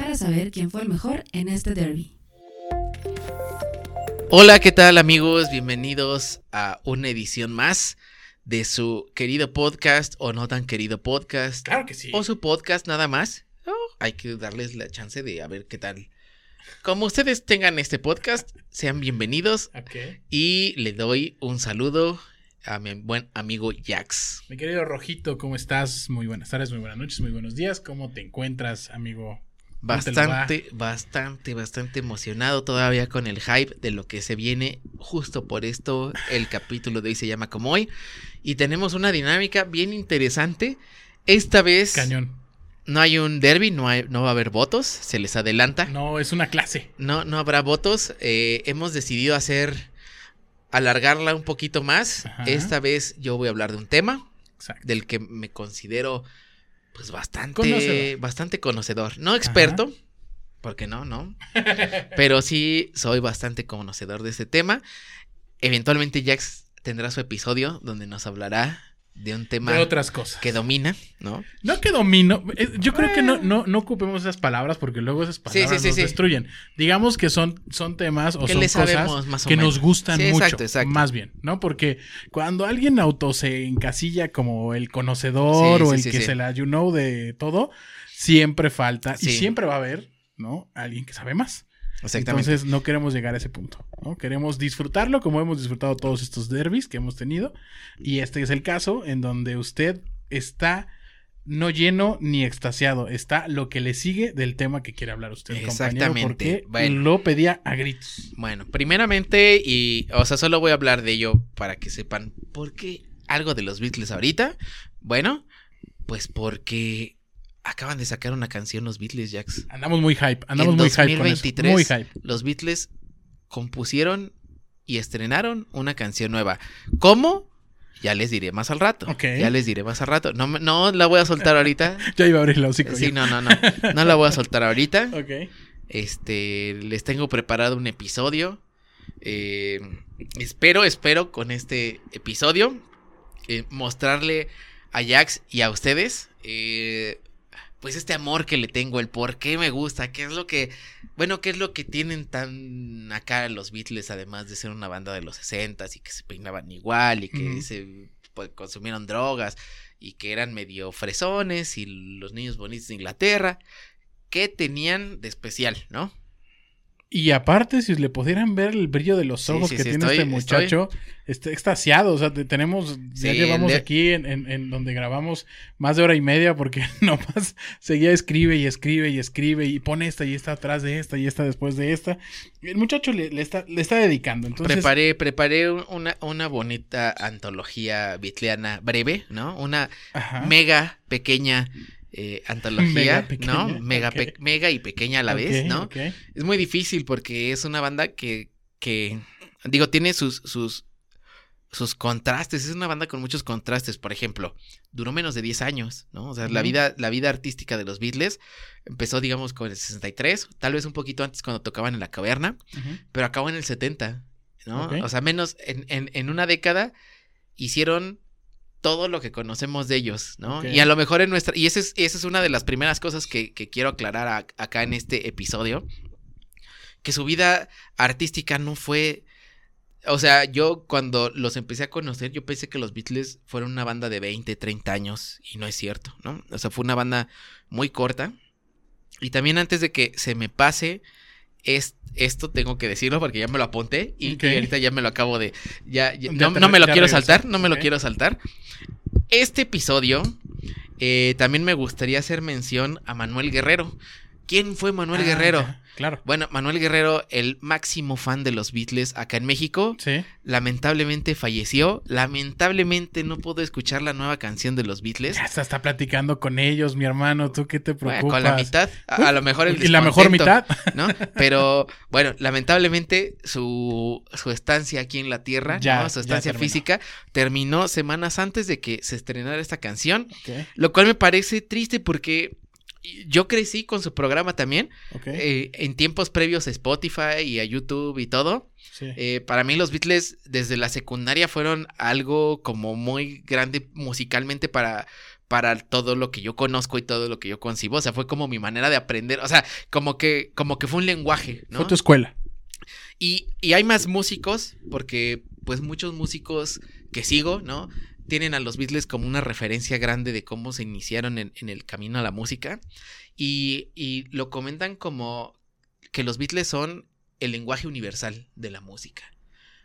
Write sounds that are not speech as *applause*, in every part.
para saber quién fue el mejor en este derby. Hola, ¿qué tal amigos? Bienvenidos a una edición más de su querido podcast o no tan querido podcast. Claro que sí. O su podcast nada más. Oh, hay que darles la chance de a ver qué tal. Como ustedes tengan este podcast, sean bienvenidos Ok. y le doy un saludo a mi buen amigo Jax. Mi querido Rojito, ¿cómo estás? Muy buenas tardes, muy buenas noches, muy buenos días. ¿Cómo te encuentras, amigo? Bastante, bastante, bastante emocionado todavía con el hype de lo que se viene. Justo por esto el capítulo de hoy se llama como hoy. Y tenemos una dinámica bien interesante. Esta vez Cañón. no hay un derby, no, hay, no va a haber votos, se les adelanta. No, No, es una clase. no, habrá votos. Eh, hemos decidido hacer, alargarla un poquito más. Ajá. Esta vez yo voy a hablar de un tema Exacto. del que me considero pues bastante Conocedor. bastante conocedor, no experto, porque no, no, *laughs* pero sí soy bastante conocedor de este tema. Eventualmente Jax tendrá su episodio donde nos hablará de un tema De otras cosas. que domina, ¿no? No que domino. eh, Yo creo que no, no, no ocupemos esas palabras porque luego esas palabras sí, sí, nos destruyen. Digamos que son, son temas o son cosas sabemos más o que menos. nos gustan mucho. exacto, exacto. Más bien, ¿no? Porque cuando alguien auto se encasilla como el conocedor o el que se la you know de todo, siempre falta y siempre va a haber, ¿no? Alguien que sabe más. Exactamente. Entonces no queremos llegar a ese punto, ¿no? Queremos disfrutarlo como hemos disfrutado todos estos derbis que hemos tenido. Y este es el caso en donde usted está no lleno ni extasiado. Está lo que le sigue del tema que quiere hablar usted. Exactamente. Porque Bueno. lo pedía a gritos. Bueno, primeramente, y, o sea, solo voy a hablar de ello para que sepan por qué algo de los Beatles ahorita. Bueno, pues porque acaban de sacar una canción los Beatles, Jax. Andamos muy hype. Andamos En muy hype con eso. 2023, Muy hype. Los Beatles compusieron y estrenaron una canción nueva. ¿Cómo? Ya les diré más al rato. Ok. Ya les diré más al rato. No, no la voy a soltar ahorita. *laughs* Ya iba a abrir el hocico. Sí, yo. no, no, no. No la voy a soltar ahorita. *laughs* Ok. Este, les tengo preparado un episodio. Eh, espero, espero con este episodio eh, mostrarle a Jax y a ustedes, eh, pues este amor que le tengo, el por qué me gusta, qué es lo que, bueno, qué es lo que tienen tan acá los Beatles, además de ser una banda de los 60 y que se peinaban igual y que se pues, consumieron drogas y que eran medio fresones y los niños bonitos de Inglaterra. ¿Qué tenían de especial, no? Y aparte, si le pudieran ver el brillo de los ojos sí, que sí, tiene estoy- este muchacho, está extasiado. O sea, te- tenemos, ya llevamos le- aquí en, en- en donde grabamos más de hora y media porque *laughs* nomás seguía escribe y escribe y escribe y pone esta y esta atrás de esta y esta después de esta. El muchacho le, le está, le está dedicando. Entonces, preparé, preparé un- una, una bonita antología bitleana breve, ¿no? Una ajá. mega pequeña eh, *laughs* antología, Mega pequeña, ¿no? Mega, ok. pe- mega y pequeña a la vez, ¿no? Es muy difícil porque es una banda que, que digo, tiene sus, sus, sus contrastes. Es una banda con muchos contrastes. Por ejemplo, duró menos de 10 años, ¿no? O sea, la, vida, la vida artística de los Beatles empezó, digamos, con el 63, tal vez un poquito antes cuando tocaban en la caverna, pero acabó en el 70, ¿no? O sea, menos en, en, en una década hicieron todo lo que conocemos de ellos, ¿no? Y a lo mejor en nuestra... Y esa es, esa es una de las primeras cosas que, que quiero aclarar a- acá en este episodio. Que su vida artística no fue... O sea, yo cuando los empecé a conocer, yo pensé que los Beatles fueron una banda de 20, 30 años. Y no es cierto, ¿no? O sea, fue una banda muy corta. Y también antes de que se me pase es, esto, tengo que decirlo porque ya me lo apunté. Y, Ok. y ahorita ya me lo acabo de... Ya, no, no me lo ya quiero saltar, no me lo quiero saltar. Este episodio eh, también me gustaría hacer mención a Manuel Guerrero, ¿Quién fue Manuel Ah, Guerrero? ya, Claro. Bueno, Manuel Guerrero, el máximo fan de los Beatles acá en México, Sí. lamentablemente falleció. Lamentablemente no pudo escuchar la nueva canción de los Beatles. Ya está, está platicando con ellos, mi hermano. ¿Tú qué te Bueno, preocupas? con la mitad, a, a lo mejor el *laughs* ¿Y la mejor mitad? ¿no? Pero bueno, lamentablemente su, su estancia aquí en la Tierra, Ya, ¿no? su ya estancia terminó. física, terminó semanas antes de que se estrenara esta canción, Ok, lo cual me parece triste porque yo crecí con su programa también, eh, en tiempos previos a Spotify y a YouTube y todo. sí. Eh, para mí los Beatles desde la secundaria fueron algo como muy grande musicalmente para, para todo lo que yo conozco y todo lo que yo concibo. O sea, fue como mi manera de aprender. O sea, como que, como que fue un lenguaje, ¿no? Fue tu escuela. Y, y hay más músicos, porque pues muchos músicos que sigo, ¿no? Tienen a los Beatles como una referencia grande de cómo se iniciaron en, el camino a la música. Y, y lo comentan como que los Beatles son el lenguaje universal de la música.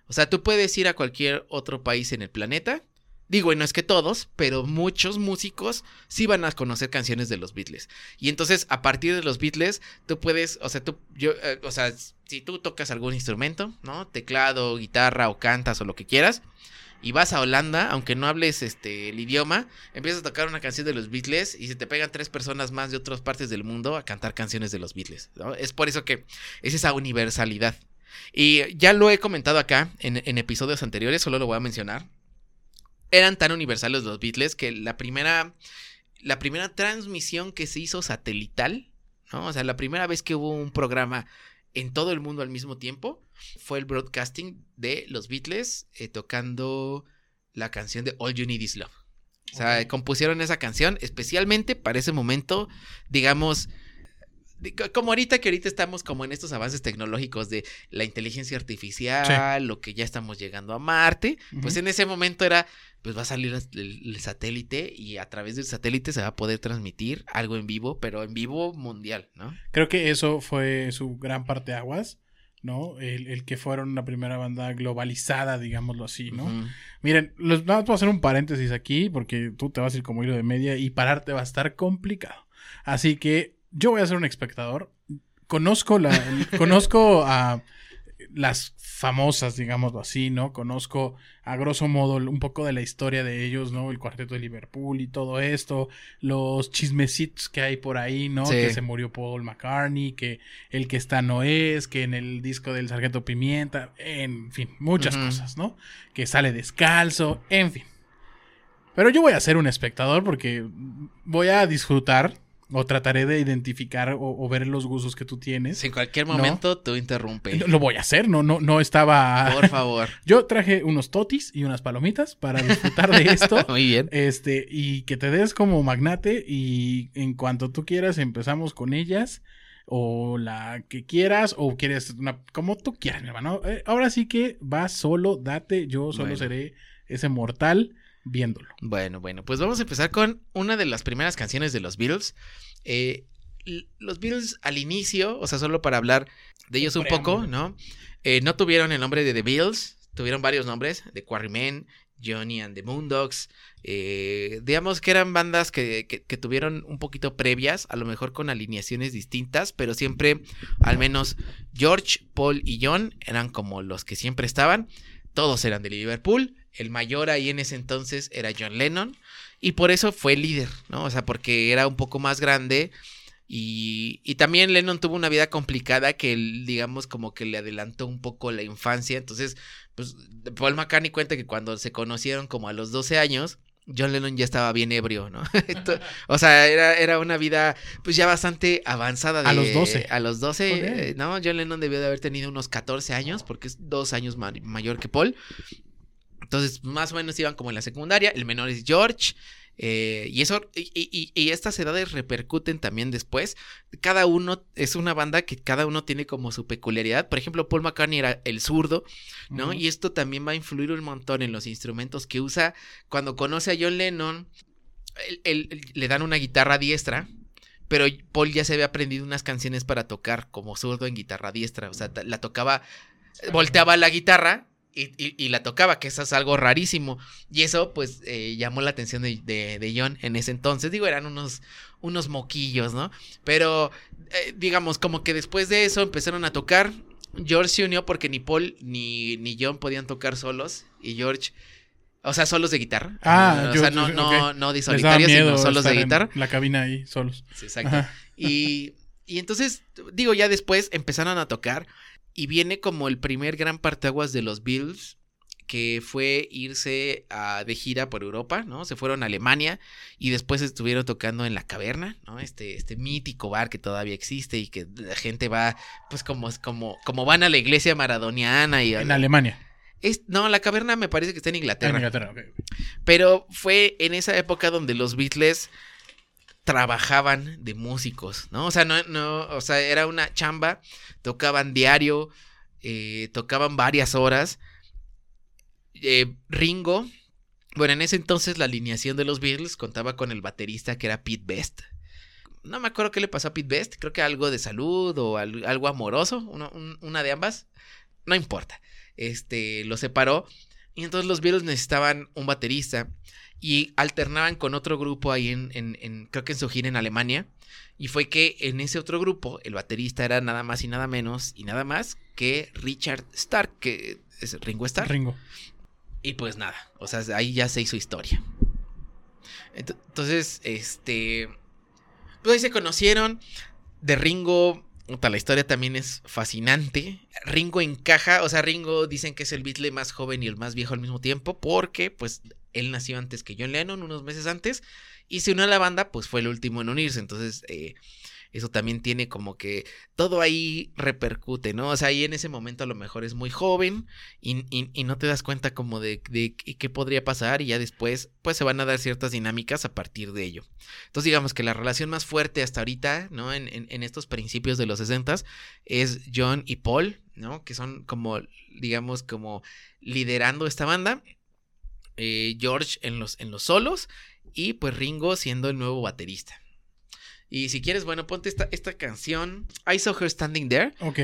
O sea, tú puedes ir a cualquier otro país en el planeta. Digo, y no es que todos, pero muchos músicos sí van a conocer canciones de los Beatles. Y entonces, a partir de los Beatles, tú puedes, o sea, tú, yo, eh, o sea, si tú tocas algún instrumento, ¿no? Teclado, guitarra o cantas o lo que quieras, y vas a Holanda, aunque no hables este el idioma, empiezas a tocar una canción de los Beatles y se te pegan tres personas más de otras partes del mundo a cantar canciones de los Beatles. Es por eso que es esa universalidad. Y ya lo he comentado acá en, en episodios anteriores, solo lo voy a mencionar. Eran tan universales los Beatles que la primera, la primera transmisión que se hizo satelital, ¿no? O sea, la primera vez que hubo un programa en todo el mundo al mismo tiempo fue el broadcasting de los Beatles eh, tocando la canción de All You Need Is Love. O sea, compusieron esa canción especialmente para ese momento, digamos, como ahorita que ahorita estamos como en estos avances tecnológicos de la inteligencia artificial, lo que ya estamos llegando a Marte, pues en ese momento era, pues va a salir el, el satélite y a través del satélite se va a poder transmitir algo en vivo, pero en vivo mundial, ¿no? Creo que eso fue su gran parte aguas, ¿no? El, el que fueron la primera banda globalizada, digámoslo así, ¿no? Miren, los, nada más a hacer un paréntesis aquí porque tú te vas a ir como hilo de media y pararte va a estar complicado. Así que yo voy a ser un espectador. Conozco la, conozco a las famosas, digámoslo así, ¿no? Conozco a grosso modo un poco de la historia de ellos, ¿no? El cuarteto de Liverpool y todo esto, los chismecitos que hay por ahí, ¿no? Sí. Que se murió Paul McCartney, que el que está no es, que en el disco del Sargento Pimienta, en fin, muchas cosas, ¿no? Que sale descalzo, en fin. Pero yo voy a ser un espectador porque voy a disfrutar o trataré de identificar o, o ver los gustos que tú tienes. Si en cualquier ¿No? momento tú interrumpe. Lo voy a hacer, no, no, no estaba. Por favor. *laughs* Yo traje unos totis y unas palomitas para disfrutar de esto. *laughs* Muy bien. Este, y que te des como magnate y en cuanto tú quieras empezamos con ellas o la que quieras o quieres una como tú quieras, mi hermano. Eh, ahora sí que vas solo, date, yo solo Bueno. seré ese mortal viéndolo. Bueno, bueno, pues vamos a empezar con una de las primeras canciones de los Beatles. Eh, los Beatles al inicio, o sea, solo para hablar de ellos un poco. ¿no? Eh, no tuvieron el nombre de The Beatles, tuvieron varios nombres, The Quarrymen, Johnny and the Moondogs. eh, digamos que eran bandas que, que- que tuvieron un poquito previas, a lo mejor con alineaciones distintas, pero siempre, al menos George, Paul y John eran como los que siempre estaban. Todos eran de Liverpool. El mayor ahí en ese entonces era John Lennon. Y por eso fue líder, ¿no? O sea, porque era un poco más grande. Y, y también Lennon tuvo una vida complicada que, él, digamos, como que le adelantó un poco la infancia. Entonces, pues Paul McCartney cuenta que cuando se conocieron como a los 12 años, John Lennon ya estaba bien ebrio, ¿no? *laughs* O sea, era, era una vida pues ya bastante avanzada. De, A los 12. A los 12, Joder. eh, ¿no? John Lennon debió de haber tenido unos 14 años porque es dos años ma- mayor que Paul. Entonces, más o menos iban como en la secundaria. El menor es George. eh, y eso, y, y- y estas edades repercuten también después. Cada uno es una banda que cada uno tiene como su peculiaridad. Por ejemplo, Paul McCartney era el zurdo, ¿no? Y esto también va a influir un montón en los instrumentos que usa. Cuando conoce a John Lennon, él- él- él- le dan una guitarra diestra. Pero Paul ya se había aprendido unas canciones para tocar como zurdo en guitarra diestra. O sea, la tocaba, volteaba la guitarra y, y- y la tocaba, que eso es algo rarísimo. Y eso, pues, eh, llamó la atención de, de- de John en ese entonces. Digo, eran unos, unos moquillos, ¿no? Pero, eh, digamos, como que después de eso empezaron a tocar. George se unió porque ni Paul ni, ni John podían tocar solos. Y George. O sea, solos de guitarra. Ah, o sea, no, no, no de solitario, sino solos de guitarra. La cabina ahí, solos. Sí, exacto. Ajá. Y, y entonces, digo, ya después empezaron a tocar y viene como el primer gran parteaguas de los Beatles, que fue irse a- de gira por Europa, ¿no? Se fueron a Alemania y después estuvieron tocando en La Caverna, ¿no? Este, este mítico bar que todavía existe y que la gente va, pues como, como, como van a la iglesia maradoniana y... En Alemania. Es- no, La Caverna me parece que está en En Inglaterra. Inglaterra, ok. Pero fue en esa época donde los Beatles trabajaban de músicos, ¿no? O sea, no, no, o sea, era una chamba, tocaban diario, eh, tocaban varias horas. Eh, Ringo, bueno, en ese entonces la alineación de los Beatles contaba con el baterista que era Pete Best. No me acuerdo qué le pasó a Pete Best, creo que algo de salud o al- algo amoroso, una de ambas, no importa. Este, lo separó y entonces los Beatles necesitaban un baterista y alternaban con otro grupo ahí en, en- en- creo que en su gira en Alemania. Y fue que en ese otro grupo el baterista era nada más y nada menos y nada más que Richard Stark, que es Ringo Starr. Ringo. Y pues nada, o sea, ahí ya se hizo historia. Ent- Entonces, este, pues ahí se conocieron. De Ringo, la historia también es fascinante. Ringo encaja, o sea, Ringo dicen que es el Beatle más joven y el más viejo al mismo tiempo, porque pues él nació antes que John Lennon, unos meses antes, y se unió a la banda, pues fue el último en unirse. Entonces, eh, eso también tiene como que todo ahí repercute, ¿no? O sea, ahí en ese momento a lo mejor es muy joven y, y- no te das cuenta como de, de qué qué podría pasar y ya después pues se van a dar ciertas dinámicas a partir de ello. Entonces digamos que la relación más fuerte hasta ahorita, ¿no? En, en- en estos principios de los 60 es John y Paul, ¿no? Que son como, digamos, como liderando esta banda. Eh, George en los, en los solos y pues Ringo siendo el nuevo baterista. Y si quieres, bueno, ponte esta, esta canción. I Saw Her Standing There. Ok.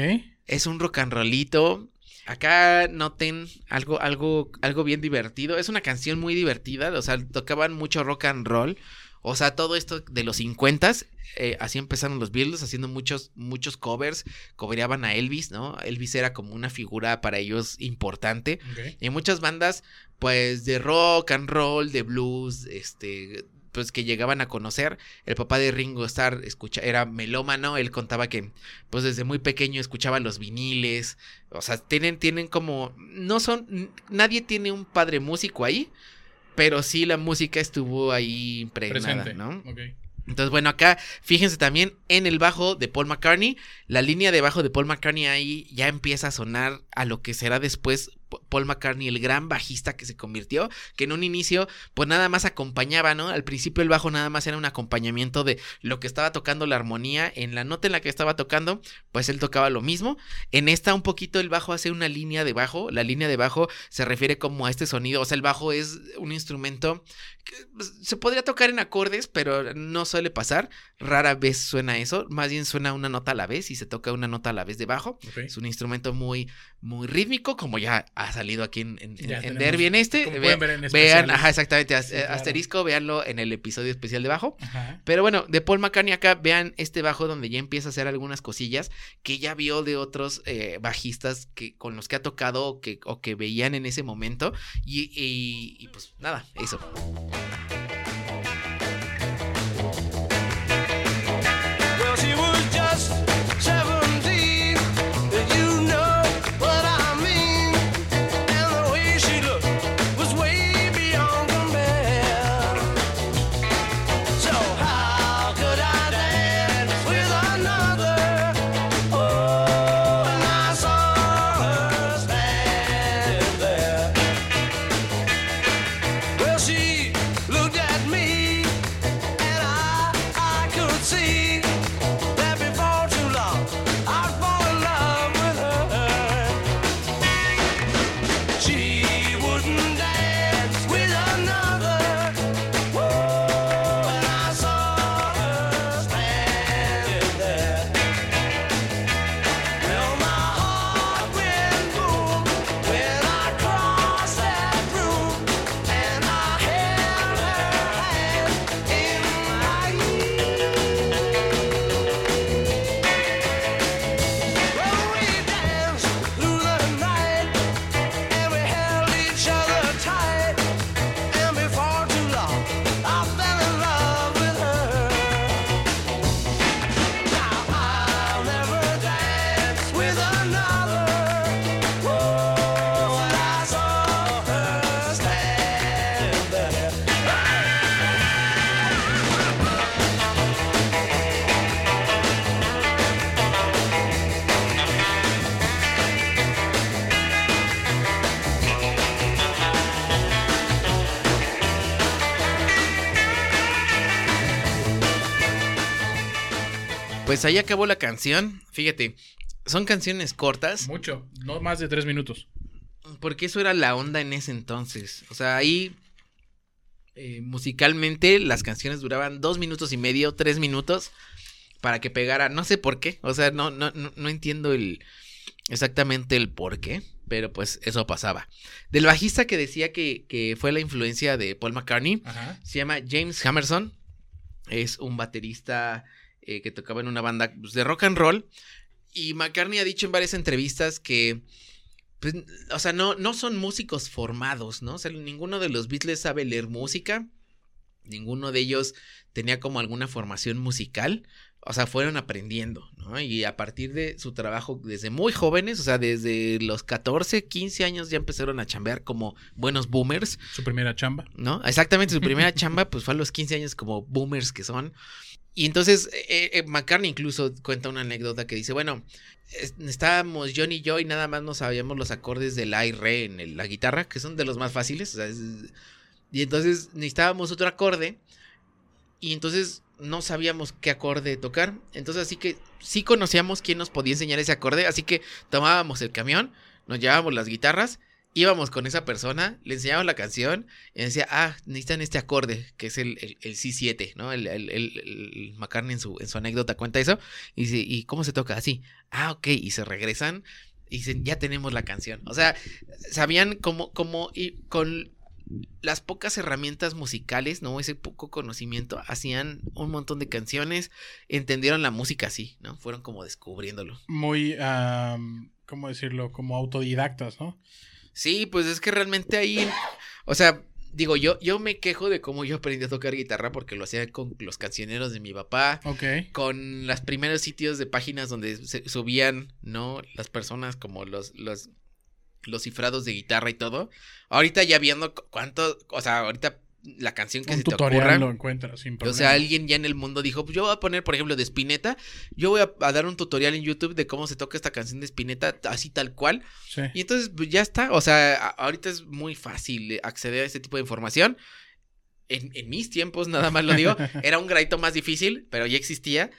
Es un rock and rollito. Acá noten algo, algo, algo bien divertido. Es una canción muy divertida. O sea, tocaban mucho rock and roll. O sea, todo esto de los 50 eh, así empezaron los Beatles, haciendo muchos, muchos covers. Covereaban a Elvis, ¿no? Elvis era como una figura para ellos importante. Y muchas bandas, pues, de rock and roll, de blues, este, pues que llegaban a conocer. El papá de Ringo Starr escucha, era melómano, él contaba que, pues, desde muy pequeño escuchaba los viniles. O sea, tienen, tienen como, no son, nadie tiene un padre músico ahí, pero sí la música estuvo ahí impregnada, Presente. ¿no? Entonces, bueno, acá fíjense también en el bajo de Paul McCartney. La línea de bajo de Paul McCartney ahí ya empieza a sonar a lo que será después Paul McCartney, el gran bajista que se convirtió, que en un inicio pues nada más acompañaba, ¿no? Al principio el bajo nada más era un acompañamiento de lo que estaba tocando la armonía, en la nota en la que estaba tocando, pues él tocaba lo mismo. En esta un poquito el bajo hace una línea de bajo, la línea de bajo se refiere como a este sonido, o sea, el bajo es un instrumento que pues, se podría tocar en acordes, pero no suele pasar, rara vez suena eso, más bien suena una nota a la vez y se toca una nota a la vez de bajo. Es un instrumento muy, muy rítmico, como ya ha salido aquí en, Derby en este. como Ve- pueden ver en vean, ajá, exactamente, as- Sí, claro. asterisco, véanlo en el episodio especial de bajo. Ajá. Pero bueno, de Paul McCartney acá, vean este bajo donde ya empieza a hacer algunas cosillas que ya vio de otros eh, bajistas que, con los que ha tocado o que, o que veían en ese momento. Y, y- y pues nada, eso. Pues ahí acabó la canción. Fíjate, son canciones cortas. Mucho, no más de tres minutos. Porque eso era la onda en ese entonces. O sea, ahí eh, musicalmente las canciones duraban dos minutos y medio, tres minutos para que pegara. No sé por qué. O sea, no, no, no, entiendo el exactamente el por qué. Pero pues eso pasaba. Del bajista que decía que, que fue la influencia de Paul McCartney, Ajá. se llama James Hammerson. Es un baterista eh, que tocaba en una banda pues, de rock and roll. Y McCartney ha dicho en varias entrevistas que, pues, o sea, no, no son músicos formados, ¿no? O sea, ninguno de los Beatles sabe leer música. Ninguno de ellos tenía como alguna formación musical. O sea, fueron aprendiendo, ¿no? Y a partir de su trabajo desde muy jóvenes, o sea, desde los 14, 15 años ya empezaron a chambear como buenos boomers. Su primera chamba. ¿no? Exactamente, su primera *laughs* chamba pues fue a los 15 años como boomers que son. Y entonces eh, eh, McCartney incluso cuenta una anécdota que dice, bueno, es- estábamos John y yo y nada más no sabíamos los acordes del A y Re en la guitarra, que son de los más fáciles. y entonces necesitábamos otro acorde y entonces no sabíamos qué acorde tocar. Entonces así que sí conocíamos quién nos podía enseñar ese acorde, así que tomábamos el camión, nos llevábamos las guitarras íbamos con esa persona, le enseñábamos la canción y decía, ah, necesitan este acorde, que es el, el, el C7, ¿no? El, el, McCartney en su, en su anécdota cuenta eso. Y dice, ¿y cómo se toca? Así. Ah, ok. Y se regresan y dicen, ya tenemos la canción. O sea, sabían cómo, cómo y con las pocas herramientas musicales, ¿no? Ese poco conocimiento, hacían un montón de canciones, entendieron la música así, ¿no? Fueron como descubriéndolo. Muy, am, ¿cómo decirlo? Como autodidactas, ¿no? Sí, pues es que realmente ahí, o sea, digo, yo, yo me quejo de cómo yo aprendí a tocar guitarra porque lo hacía con los cancioneros de mi papá, Ok. con los primeros sitios de páginas donde se subían, ¿no? Las personas como los, los, los cifrados de guitarra y todo. Ahorita ya viendo cu- cuánto, o sea, ahorita la canción que Un se te tutorial ocurra. lo encuentras sin O problema. sea, alguien ya en el mundo dijo, pues yo voy a poner, por ejemplo, de Spinetta, yo voy a, a dar un tutorial en YouTube de cómo se toca esta canción de Spinetta, así tal cual. Sí. Y entonces, pues ya está. O sea, a- ahorita es muy fácil eh, acceder a este tipo de información. En, en mis tiempos, nada más lo digo, *laughs* era un gradito más difícil, pero ya existía.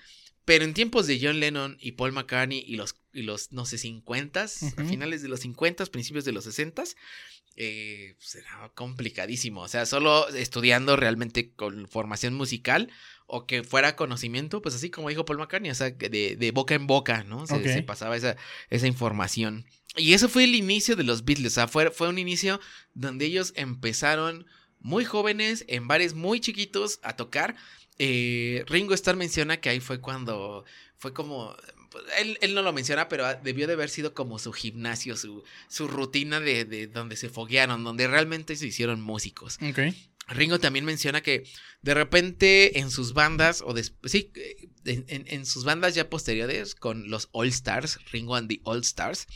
Pero en tiempos de John Lennon y Paul McCartney y los, y los no sé, 50 a Ujú. finales de los 50 principios de los 60 eh, era complicadísimo. O sea, solo estudiando realmente con formación musical o que fuera conocimiento, pues así como dijo Paul McCartney, o sea, de, de boca en boca, ¿no? Se pasaba esa, esa información. Y eso fue el inicio de los Beatles, o sea, fue, fue un inicio donde ellos empezaron muy jóvenes, en bares muy chiquitos, a tocar. Eh, Ringo Starr menciona que ahí fue cuando fue como... pues, Él, él no lo menciona, pero ah, debió de haber sido como su gimnasio, su, su rutina de, de donde se foguearon, donde realmente se hicieron músicos. Ringo también menciona que de repente en sus bandas, o sí, eh, en, en- en sus bandas ya posteriores, con los All Stars, Ringo and the All Stars,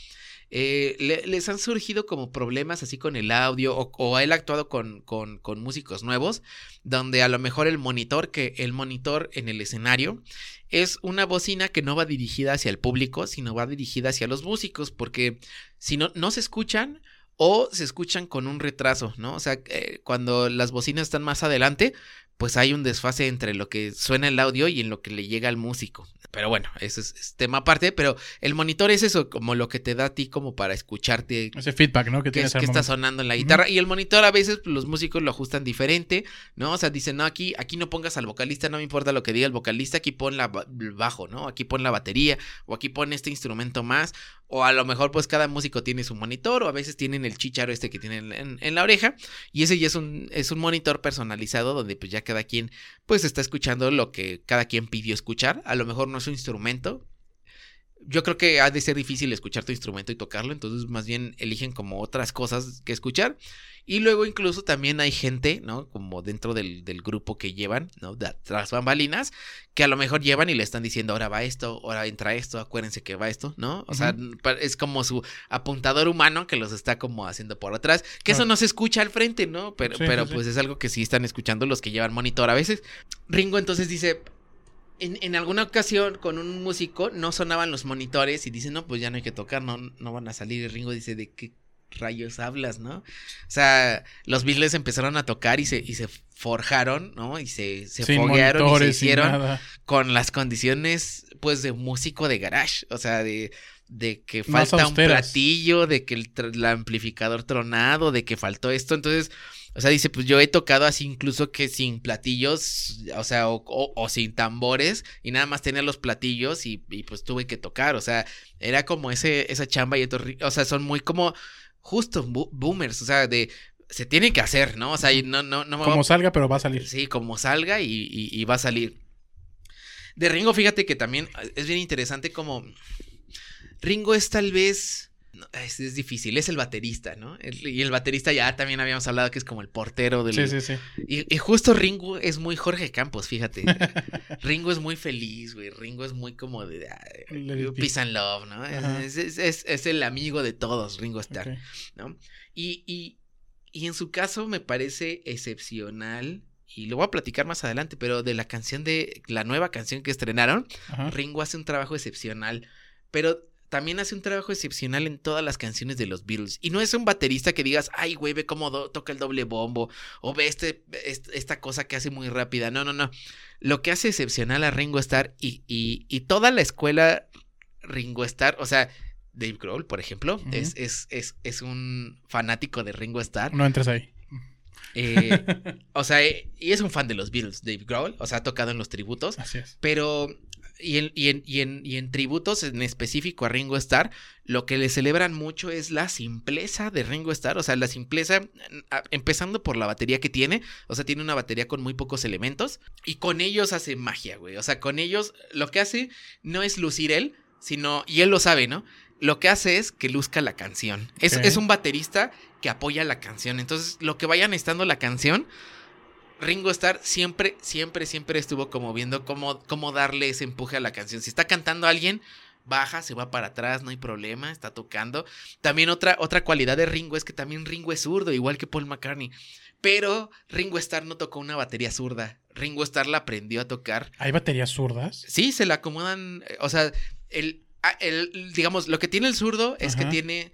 eh, le- les han surgido como problemas así con el audio, o, o él ha actuado con, con, con músicos nuevos, donde a lo mejor el monitor, que el monitor en el escenario, es una bocina que no va dirigida hacia el público, sino va dirigida hacia los músicos, porque si no, no se escuchan o se escuchan con un retraso, ¿no? O sea, eh, cuando las bocinas están más adelante, pues hay un desfase entre lo que suena el audio y en lo que le llega al músico. Pero bueno, eso es, es tema aparte, pero el monitor es eso, como lo que te da a ti como para escucharte Ese feedback, ¿no? Que que, tienes que al está momento. sonando en la guitarra. Y el monitor a veces pues, los músicos lo ajustan diferente, ¿no? O sea, dicen, no, aquí, aquí no pongas al vocalista, no me importa lo que diga el vocalista, aquí pon la, el bajo, ¿no? Aquí pon la batería, o aquí pon este instrumento más. O a lo mejor, pues cada músico tiene su monitor, o a veces tienen el chicharo este que tienen en, la oreja. Y ese ya es un, es un monitor personalizado donde pues ya cada quien pues está escuchando lo que cada quien pidió escuchar. A lo mejor no es un instrumento. Yo creo que ha de ser difícil escuchar tu instrumento y tocarlo, entonces más bien eligen como otras cosas que escuchar. Y luego incluso también hay gente, ¿no? Como dentro del, del grupo que llevan, ¿no? De tras bambalinas, que a lo mejor llevan y le están diciendo, ahora va esto, ahora entra esto, acuérdense que va esto, ¿no? O sea, es como su apuntador humano que los está como haciendo por atrás, que eso no se escucha al frente, ¿no? Pero, Sí, pero sí, sí. pues es algo que sí están escuchando los que llevan monitor a veces. Ringo entonces dice, en, en alguna ocasión con un músico no sonaban los monitores y dice, no, pues ya no hay que tocar, no, no van a salir. Y Ringo dice, ¿de qué rayos hablas, no? O sea, los Beatles empezaron a tocar y se, y se forjaron, ¿no? Y se, se Sin foguearon y se hicieron con las condiciones pues de músico de garage, o sea, de, de que falta un platillo, de que el amplificador tronado, de que faltó esto, entonces, o sea, dice, pues yo he tocado así incluso que sin platillos, o sea, o, o- o sin tambores, y nada más tenía los platillos y, y, pues tuve que tocar, o sea, era como ese, esa chamba y estos o sea, son muy como justo bo- boomers, o sea, de se tiene que hacer, ¿no? O sea, y no, no, no me Como salga, pero va a salir. Sí, como salga y, y- y va a salir. De Ringo, fíjate que también es bien interesante como Ringo es tal vez... no, es, es difícil, es el baterista, ¿no? El- y el baterista ya también habíamos hablado que es como el portero del... Sí, sí, sí. Y, y justo Ringo es muy Jorge Campos, fíjate. *laughs* Ringo es muy feliz, güey. Ringo es muy como de... peace and love, ¿no? Es, es- es- el amigo de todos, Ringo Starr. ¿no? Y, y, y en su caso me parece excepcional, y lo voy a platicar más adelante, pero de la canción de la nueva canción que estrenaron, Ajá. Ringo hace un trabajo excepcional, pero también hace un trabajo excepcional en todas las canciones de los Beatles. Y no es un baterista que digas, ay, güey, ve cómo toca el doble bombo, o ve este, est- esta cosa que hace muy rápida. No, no, no. Lo que hace excepcional a Ringo Starr y, y, y toda la escuela Ringo Starr, o sea, Dave Grohl, por ejemplo, es, es, es, es un fanático de Ringo Starr. No entres ahí. Eh, *laughs* o sea, eh, y es un fan de los Beatles, Dave Grohl, o sea, ha tocado en los tributos. Así es. Pero, y en, y, en, y, en, y en tributos en específico a Ringo Starr, lo que le celebran mucho es la simpleza de Ringo Starr. O sea, la simpleza, a- empezando por la batería que tiene. O sea, tiene una batería con muy pocos elementos. Y con ellos hace magia, güey. O sea, con ellos lo que hace no es lucir él, sino, y él lo sabe, ¿no? Lo que hace es que luzca la canción. Es, es un baterista que apoya la canción. Entonces, lo que vayan estando la canción, Ringo Starr siempre, siempre, siempre estuvo como viendo cómo, cómo darle ese empuje a la canción. Si está cantando alguien, baja, se va para atrás, no hay problema, está tocando. También otra, otra cualidad de Ringo es que también Ringo es zurdo, igual que Paul McCartney. Pero Ringo Starr no tocó una batería zurda. Ringo Starr la aprendió a tocar. ¿Hay baterías zurdas? Sí, se la acomodan. eh, O sea, el, ah, el- digamos, lo que tiene el zurdo es que tiene.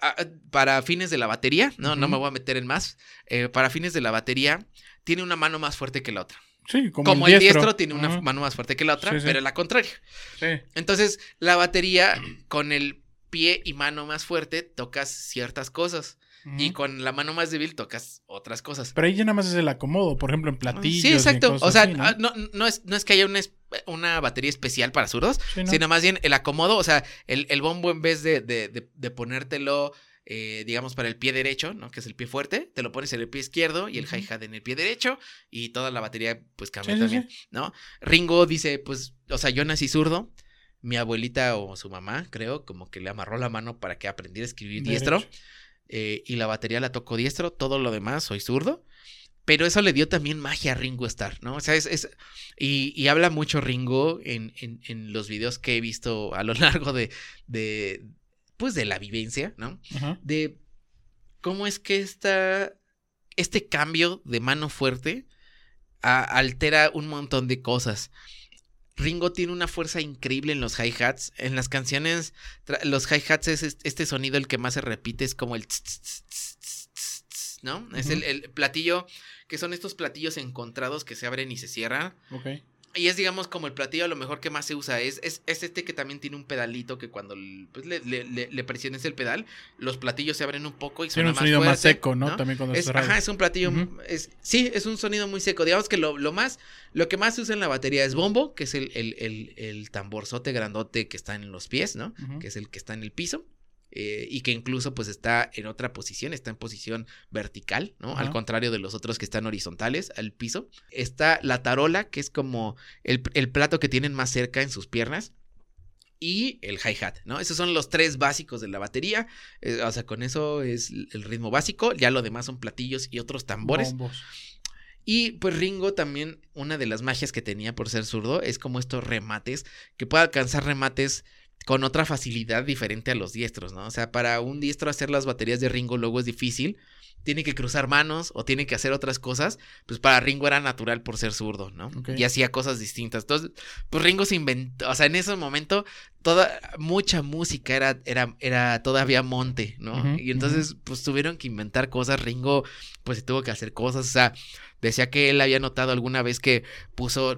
ah, ah, Para fines de la batería, no, no me voy a meter en más. eh, para fines de la batería, tiene una mano más fuerte que la otra. Sí, como, Como, el diestro, tiene una mano más fuerte que la otra, Sí, sí. pero la contraria. Sí. Entonces, la batería con el pie y mano más fuerte tocas ciertas cosas. Y con la mano más débil tocas otras cosas. Pero ahí ya nada más es el acomodo, por ejemplo, en platillos. Sí, y exacto. cosas O sea, así, ¿no? ah, no, no es, no es que haya una, una batería especial para zurdos, Sí, ¿no? sino más bien el acomodo, o sea, el, el bombo en vez de, de, de- de ponértelo, eh, digamos, para el pie derecho, ¿no? Que es el pie fuerte, te lo pones en el pie izquierdo y el hi-hat en el pie derecho y toda la batería pues cambia Sí, sí, también, ¿no? Ringo dice, pues, o sea, yo nací zurdo, mi abuelita o su mamá, creo, como que le amarró la mano para que aprendiera a escribir diestro. Eh, y la batería la tocó diestro, todo lo demás soy zurdo. Pero eso le dio también magia a Ringo Starr, ¿no? O sea, es. es- y, y habla mucho Ringo en, en- en los videos que he visto a lo *laughs* largo de. de pues de la vivencia, ¿no? De cómo es que esta. Este cambio de mano fuerte a- altera un montón de cosas. Ringo tiene una fuerza increíble en los hi-hats. En las canciones, los hi-hats es est- este sonido el que más se repite, es como el... tss, tss, tss, tss, tss, tss, ¿No? Es el, el platillo, que son estos platillos encontrados que se abren y se cierran. Ok. Y es, digamos, como el platillo a lo mejor que más se usa. Es, es, es este que también tiene un pedalito que cuando pues, le, le- le- le presiones el pedal, los platillos se abren un poco y Tiene suena un más sonido más seco, ¿no? También cuando es, ajá, es un platillo. Es, sí, es un sonido muy seco. Digamos que lo, lo más, lo que más se usa en la batería es bombo, que es el, el, el, el tamborzote grandote que está en los pies, ¿no? Que es el que está en el piso. Eh, y que incluso pues está en otra posición, está en posición vertical, ¿no? Al contrario de los otros que están horizontales al piso. Está la tarola, que es como el, el plato que tienen más cerca en sus piernas. Y el hi-hat, ¿no? Esos son los tres básicos de la batería. eh, o sea, con eso es el ritmo básico. Ya lo demás son platillos y otros tambores. Bombos. Y pues Ringo también, una de las magias que tenía por ser zurdo es como estos remates, que puede alcanzar remates con otra facilidad diferente a los diestros, ¿no? O sea, para un diestro hacer las baterías de Ringo luego es difícil, tiene que cruzar manos o tiene que hacer otras cosas, pues para Ringo era natural por ser zurdo, ¿no? Y hacía cosas distintas. Entonces, pues Ringo se inventó, o sea, en ese momento toda mucha música era era era todavía monte, ¿no? Y entonces pues tuvieron que inventar cosas, Ringo pues se tuvo que hacer cosas, o sea, decía que él había notado alguna vez que puso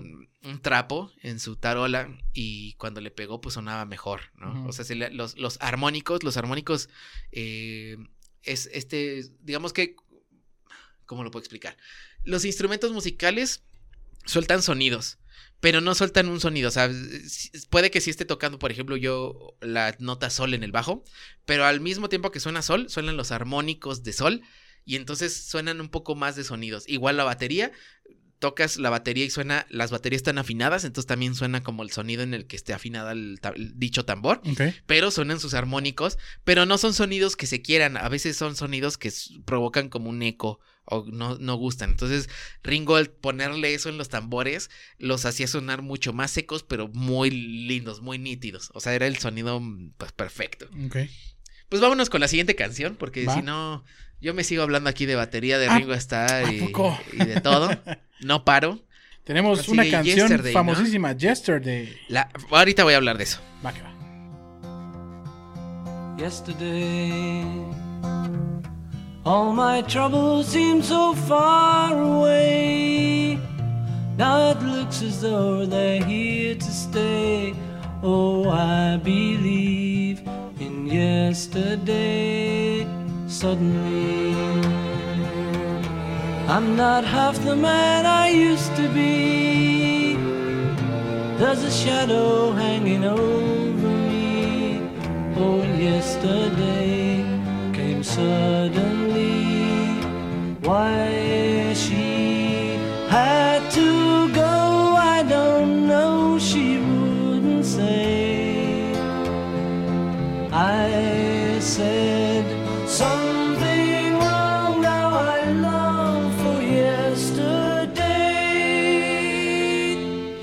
un trapo en su tarola y cuando le pegó pues sonaba mejor, ¿no? O sea, se le- los, los armónicos, los armónicos eh, es este, digamos que, ¿cómo lo puedo explicar? Los instrumentos musicales sueltan sonidos, pero no sueltan un sonido, o sea, puede que sí esté tocando, por ejemplo, yo la nota sol en el bajo, pero al mismo tiempo que suena sol, suenan los armónicos de sol y entonces suenan un poco más de sonidos. Igual la batería, tocas la batería y suena, las baterías están afinadas, entonces también suena como el sonido en el que esté afinada el, ta- el dicho tambor, pero suenan sus armónicos, pero no son sonidos que se quieran, a veces son sonidos que provocan como un eco o no, no gustan. Entonces, Ringo al ponerle eso en los tambores, los hacía sonar mucho más secos, pero muy lindos, muy nítidos. O sea, era el sonido pues, perfecto. Pues vámonos con la siguiente canción, porque Va. si no, yo me sigo hablando aquí de batería, de Ah, Ringo Starr ¿a y, y de todo. *laughs* No paro. Tenemos Así una canción Yesterday, ¿no? famosísima, Yesterday. La, ahorita voy a hablar de eso. Va que va. yesterday. All my troubles seem so far away. Now it looks as though they're here to stay. Oh, I believe in yesterday. Suddenly, I'm not half the man I used to be. There's a shadow hanging over me. Oh, yesterday came suddenly. Why she had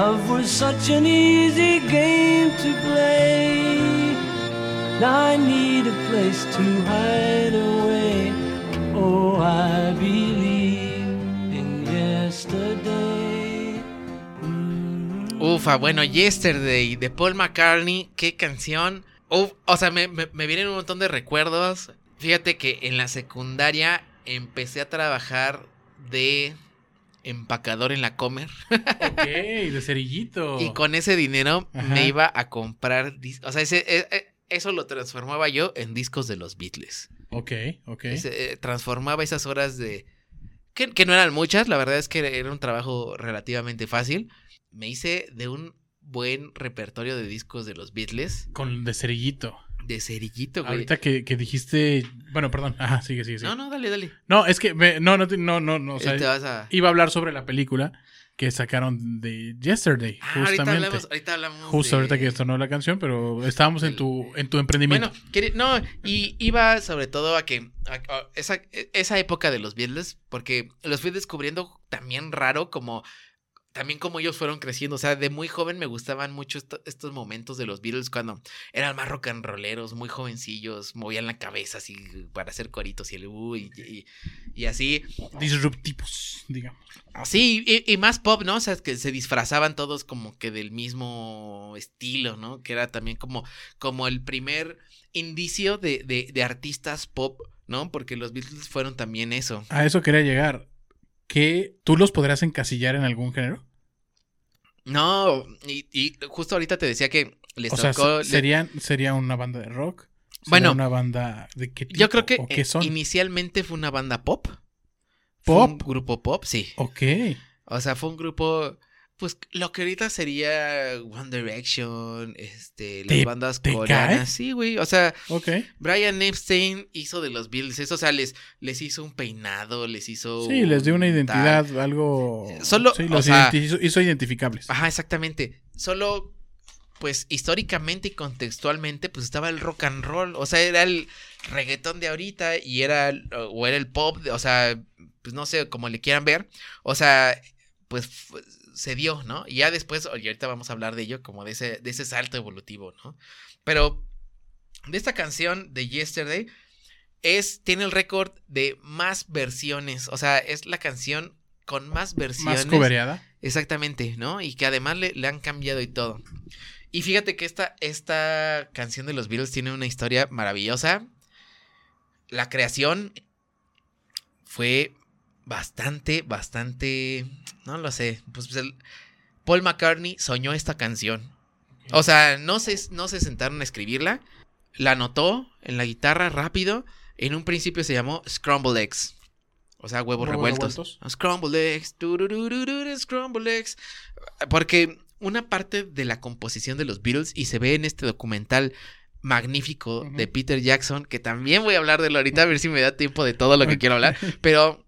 Love was such an easy game to play. Now I need a place to hide away. Oh, I believe in yesterday. Mm. Ufa, bueno, Yesterday de Paul McCartney, qué canción. Uf, o sea, me, me- me vienen un montón de recuerdos. Fíjate que en la secundaria empecé a trabajar de empacador en la Comer. Ok, de cerillito. *laughs* Y con ese dinero Ajá. me iba a comprar discos. O sea, ese- eh, eh, eso lo transformaba yo en discos de los Beatles. Ok, ok. Ese, eh, transformaba esas horas de... Que, que no eran muchas, la verdad es que era un trabajo relativamente fácil. Me hice de un buen repertorio de discos de los Beatles. Con de cerillito. De cerillito, güey. Ahorita que, que dijiste. Bueno, perdón. Ajá, sigue, sigue, sigue. No, no, dale, dale. No, es que. me- no, no, no, no, no. O sea, Eh, te vas a... iba a hablar sobre la película que sacaron de Yesterday. Ah, ahorita justamente. hablamos, ahorita hablamos Justo de- ahorita que sonó la canción, pero estábamos en tu, en tu emprendimiento. Bueno, no, y iba sobre todo a que a- a esa, esa época de los Beatles, porque los fui descubriendo también raro como también como ellos fueron creciendo, o sea, de muy joven me gustaban mucho esto- estos momentos de los Beatles cuando eran más rock and rolleros, muy jovencillos, movían la cabeza así para hacer coritos y el uh, y, y- y así, Disruptivos, digamos. así y, y más pop, ¿no? O sea, que se disfrazaban todos como que del mismo estilo, ¿no? Que era también como como el primer indicio de, de, de artistas pop, ¿no? Porque los Beatles fueron también eso. A eso quería llegar. ¿Que tú los podrás encasillar en algún género? No, y, y justo ahorita te decía que les O sea, tocó. le- ¿serían, ¿sería una banda de rock? ¿Sería Bueno, una banda de qué tipo? yo creo que ¿O qué son? inicialmente fue una banda pop. Fue un ¿Pop? grupo pop, sí. Ok. O sea, fue un grupo. Pues lo que ahorita sería One Direction, este, las ¿Te- bandas coreanas. cae? Sí, güey. O sea. Brian Epstein hizo de los Beatles eso, o sea, les, les hizo un peinado, les hizo. Sí, les dio una un identidad, tal. algo. Solo- Sí, o los sea- identi- hizo, hizo identificables. Ajá, exactamente. Solo pues históricamente y contextualmente, pues estaba el rock and roll, o sea, era el reggaetón de ahorita y era, el- o era el pop, de- o sea, pues no sé, como le quieran ver, o sea, pues se dio, ¿no? Y ya después, y ahorita vamos a hablar de ello, como de ese, de ese salto evolutivo, ¿no? Pero de esta canción de Yesterday, es, tiene el récord de más versiones, o sea, es la canción con más versiones. Más cobereada. Exactamente, ¿no? Y que además le, le han cambiado y todo. Y fíjate que esta, esta canción de los Beatles tiene una historia maravillosa. La creación fue bastante, bastante, no lo sé, pues, pues, el- Paul McCartney soñó esta canción. O sea, no se, no se sentaron a escribirla, la anotó en la guitarra rápido. En un principio se llamó Scramble Eggs. O sea, huevos, revueltos. revueltos. Scramble Eggs, tururururu, Scramble Eggs. Porque una parte de la composición de los Beatles, y se ve en este documental magnífico de Peter Jackson, que también voy a hablar de él ahorita, a ver si me da tiempo de todo lo que *laughs* quiero hablar, pero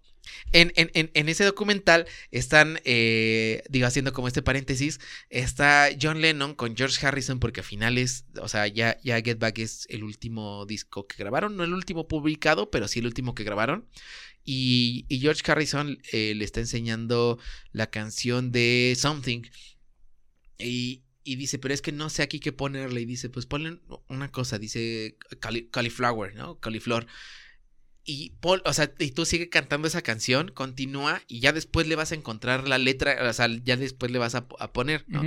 en, en- en- ese documental están, eh, digo, haciendo como este paréntesis, está John Lennon con George Harrison, porque al final es, o sea, ya, ya Get Back es el último disco que grabaron, no el último publicado, pero sí el último que grabaron. Y, y George Harrison eh, le está enseñando la canción de Something. Y, y dice, pero es que no sé aquí qué ponerle. Y dice, pues ponle una cosa, dice cauliflower, ¿no? Cauliflor. Y, Paul, o sea, y tú sigue cantando esa canción, continúa y ya después le vas a encontrar la letra, o sea, ya después le vas a, a poner, ¿no?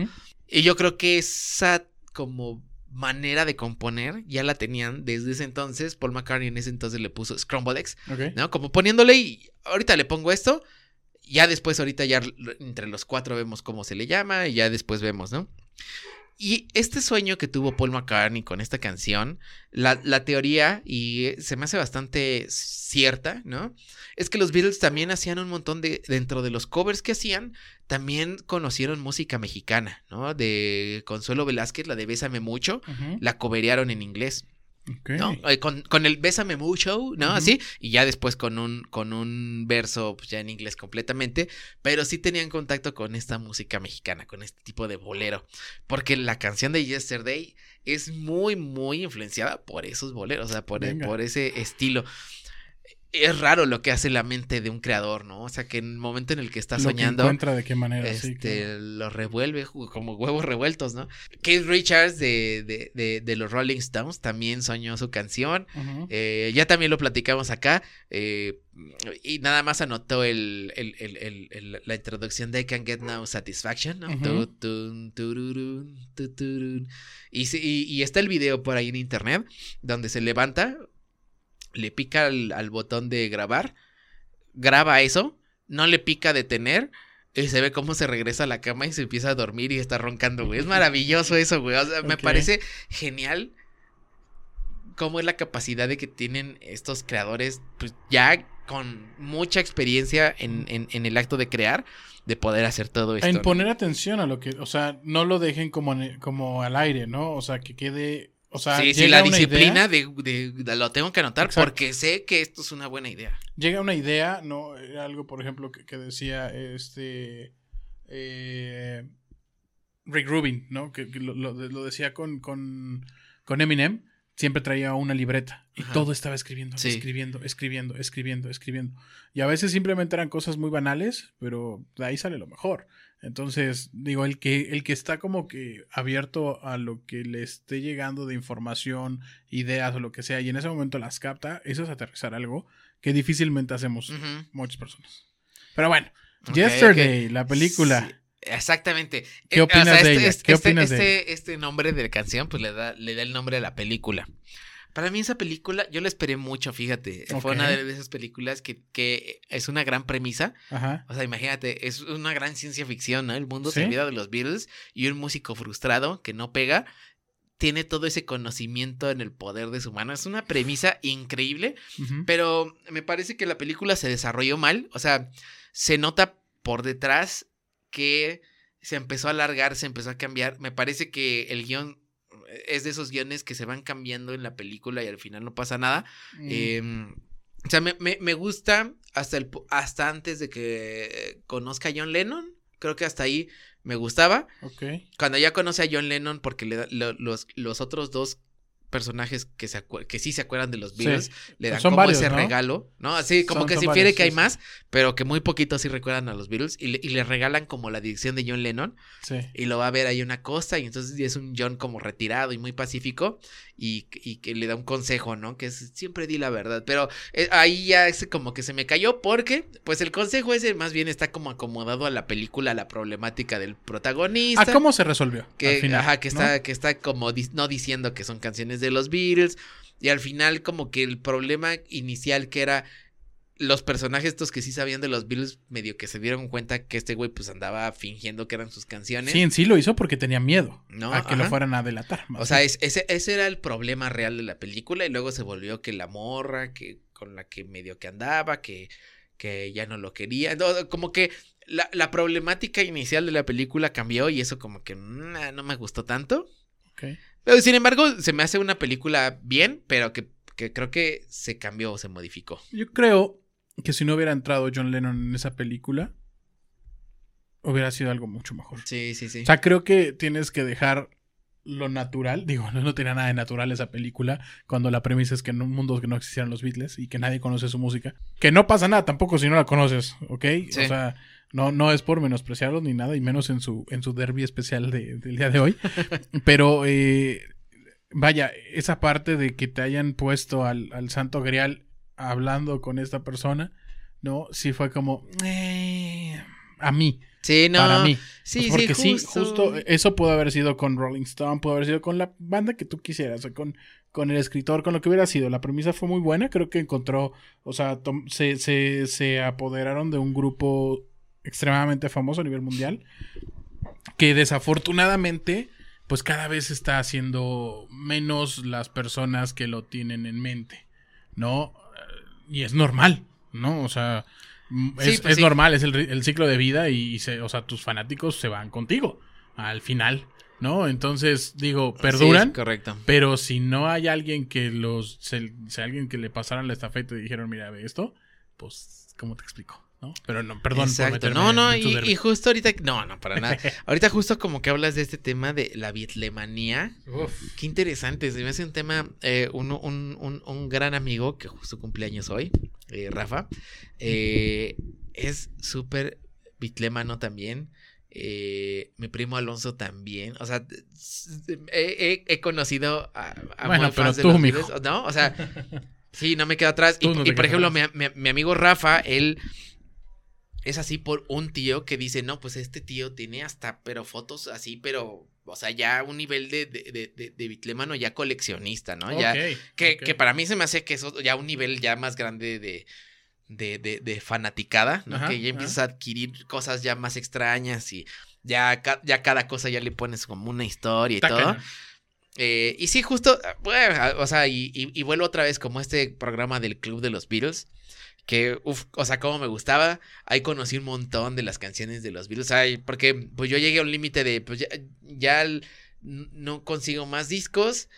Y yo creo que esa como manera de componer ya la tenían desde ese entonces. Paul McCartney en ese entonces le puso Scramble Eggs, Ok. ¿no? Como poniéndole y ahorita le pongo esto, ya después ahorita ya entre los cuatro vemos cómo se le llama y ya después vemos, ¿no? Y este sueño que tuvo Paul McCartney con esta canción, la, la teoría, y se me hace bastante cierta, ¿no? Es que los Beatles también hacían un montón de, dentro de los covers que hacían, también conocieron música mexicana, ¿no? De Consuelo Velázquez, la de Bésame Mucho, la coverearon en inglés. ¿No? Eh, con, con el Bésame mucho, ¿no? Así, y ya después con un, con un verso pues, ya en inglés completamente, pero sí tenían contacto con esta música mexicana, con este tipo de bolero, porque la canción de Yesterday es muy, muy influenciada por esos boleros, o sea, por, Venga. por ese estilo. Es raro lo que hace la mente de un creador, ¿no? O sea, que en el momento en el que está Lo que soñando encuentra de qué manera. sí, este, claro. los revuelve como huevos revueltos, ¿no? Keith Richards de, de, de, de los Rolling Stones también soñó su canción. Eh, ya también lo platicamos acá. eh, y nada más anotó el, el- el- la introducción de I Can Get No Satisfaction, ¿no? Tun, sí- y- y está el video por ahí en internet donde se levanta, le pica al, al botón de grabar, graba eso, no le pica detener. Y se ve cómo se regresa a la cama y se empieza a dormir y está roncando, güey. Es *laughs* maravilloso eso, güey. O sea, me parece genial cómo es la capacidad de que tienen estos creadores, pues ya con mucha experiencia en, en- en el acto de crear, de poder hacer todo esto. En ¿no? poner atención a lo que, o sea, no lo dejen como, como al aire, ¿no? O sea, que quede, o sea, sí, la disciplina de, de- de- lo tengo que anotar Exacto. porque sé que esto es una buena idea. llega una idea, ¿no? Era algo, por ejemplo, que, que decía este eh, Rick Rubin, ¿no? Que, que lo, lo- lo decía con, con, con Eminem. Siempre traía una libreta y Ajá. todo estaba escribiendo, Sí. escribiendo, escribiendo, escribiendo, escribiendo. Y a veces simplemente eran cosas muy banales, pero de ahí sale lo mejor. Entonces, digo, el que, el que está como que abierto a lo que le esté llegando de información, ideas o lo que sea, y en ese momento las capta, eso es aterrizar algo que difícilmente hacemos Ujú. muchas personas. Pero bueno, Yesterday, la película. Sí, exactamente. ¿Qué Eh, opinas de ella? ¿Qué este, opinas de este, este nombre de la canción, pues le da, le da el nombre a la película. Para mí esa película, yo la esperé mucho, fíjate. Fue una de esas películas que, que es una gran premisa. Ajá. O sea, imagínate, es una gran ciencia ficción, ¿no? El mundo Sí. se olvida de los Beatles y un músico frustrado que no pega tiene todo ese conocimiento en el poder de su mano. Es una premisa increíble, pero me parece que la película se desarrolló mal. O sea, se nota por detrás que se empezó a alargar, se empezó a cambiar. Me parece que el guion es de esos guiones que se van cambiando en la película y al final no pasa nada. Mm, Eh, o sea, me, me- me gusta hasta, el, hasta antes de que conozca a John Lennon. Creo que hasta ahí me gustaba. Ok. Cuando ya conoce a John Lennon, porque le lo- los, los otros dos personajes que, se que sí se acuerdan de los Sí. Beatles, le dan Son como varios, ese ¿no? regalo, ¿no? Así como Son- que se infiere varios, que hay sí, más, pero que muy poquitos sí recuerdan a los Beatles y le, y le regalan como la dirección de John Lennon Sí. y lo va a ver ahí una costa y entonces es un John como retirado y muy pacífico y, y que le da un consejo, ¿no? Que es siempre di la verdad, pero eh, ahí ya es como que se me cayó porque pues el consejo ese más bien está como acomodado a la película, a la problemática del protagonista. ¿A cómo se resolvió? Que, al final, ajá, que ¿no? está, que está como di- no diciendo que son canciones de los Beatles. Y al final, como que el problema inicial que era los personajes estos que sí sabían de los Beatles, medio que se dieron cuenta que este güey pues andaba fingiendo que eran sus canciones. Sí, en sí lo hizo porque tenía miedo No, a que lo ajá. fueran a delatar. O sea, es- ese, ese era el problema real de la película. Y luego se volvió que la morra, que con la que medio que andaba, que, que ya no lo quería. No, como que la, la problemática inicial de la película cambió y eso como que mm, no me gustó tanto. Pero sin embargo, se me hace una película bien, pero que, que creo que se cambió o se modificó. Yo creo que si no hubiera entrado John Lennon en esa película, hubiera sido algo mucho mejor. Sí, sí, sí. O sea, creo que tienes que dejar lo natural. Digo, no, no tenía nada de natural esa película. Cuando la premisa es que en un mundo que no existieran los Beatles y que nadie conoce su música. Que no pasa nada tampoco si no la conoces, ¿ok? Sí. O sea, no, no es por menospreciarlos ni nada, y menos en su, en su derby especial de- del día de hoy. *laughs* Pero, eh, vaya, esa parte de que te hayan puesto al, al Santo Grial hablando con esta persona, ¿no? Sí fue como... eh, a mí, sí, no. para mí. Sí, Pues porque sí, sí, justo eso pudo haber sido con Rolling Stone, pudo haber sido con la banda que tú quisieras, o con, con el escritor, con lo que hubiera sido. La premisa fue muy buena, creo que encontró, o sea, se, se, se apoderaron de un grupo extremadamente famoso a nivel mundial, que desafortunadamente, pues cada vez está haciendo menos las personas que lo tienen en mente, ¿no? Y es normal, ¿no? O sea, mm, Sí, es, pues es sí. normal, es el, el ciclo de vida y, se, o sea, tus fanáticos se van contigo al final, ¿no? Entonces, digo, perduran. Sí, correcto. Pero si no hay alguien que los. Si alguien que le pasaran la estafeta y dijeron, mira, ve esto, pues, ¿cómo te explico? ¿No? Pero no, perdón Exacto. No, no, y, justo ahorita. No, no, para nada. *laughs* ahorita, justo como que hablas de este tema de la bitlemanía. Uf. Qué interesante. Se me hace un tema. eh, un, un, un, un gran amigo que justo cumpleaños hoy, eh, Rafa. eh, es súper bitlemano también. eh, mi primo Alonso también. O sea, he, he- he conocido a, a Bueno, pero fans de tú, los mijo. Beatles, ¿No? O sea, sí, no me quedo atrás. Y, no por ejemplo, mi, mi- mi amigo Rafa, él es así por un tío que dice, no, pues este tío tiene hasta, pero fotos así, pero, o sea, ya un nivel de, de, de, de, bitlemano ya coleccionista, ¿no? Ya, que, que para mí se me hace que eso ya un nivel ya más grande de, de, de, de fanaticada, ¿no? Ajá, que ya empiezas a adquirir cosas ya más extrañas y ya, ya cada cosa ya le pones como una historia y todo. Eh, y sí, justo, bueno, o sea, y, y, y vuelvo otra vez como este programa del Club de los Beatles. Que, uff, o sea, como me gustaba. Ahí conocí un montón de las canciones de los Beatles. Ay, porque pues yo llegué a un límite de, pues ya, ya no consigo más discos.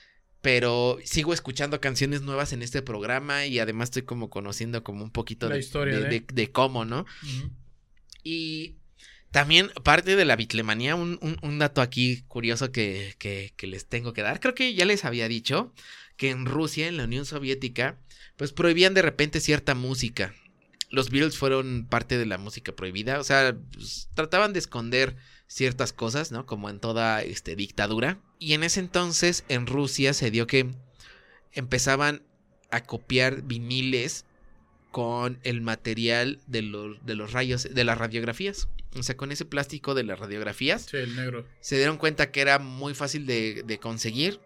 Pero sigo escuchando canciones nuevas en este programa. Y además estoy como conociendo como un poquito La de, historia de, de- de- de cómo, ¿no? Y también parte de la bitlemanía, un, un- un dato aquí curioso que, que- que les tengo que dar. Creo que ya les había dicho que en Rusia, en la Unión Soviética, pues prohibían de repente cierta música. Los Beatles fueron parte de la música prohibida, o sea, pues, trataban de esconder ciertas cosas, ¿no? Como en toda este, dictadura. Y en ese entonces, en Rusia, se dio que empezaban a copiar viniles con el material de los, de los rayos, de las radiografías. O sea, con ese plástico de las radiografías, Sí, el negro. se dieron cuenta que era muy fácil de, de conseguir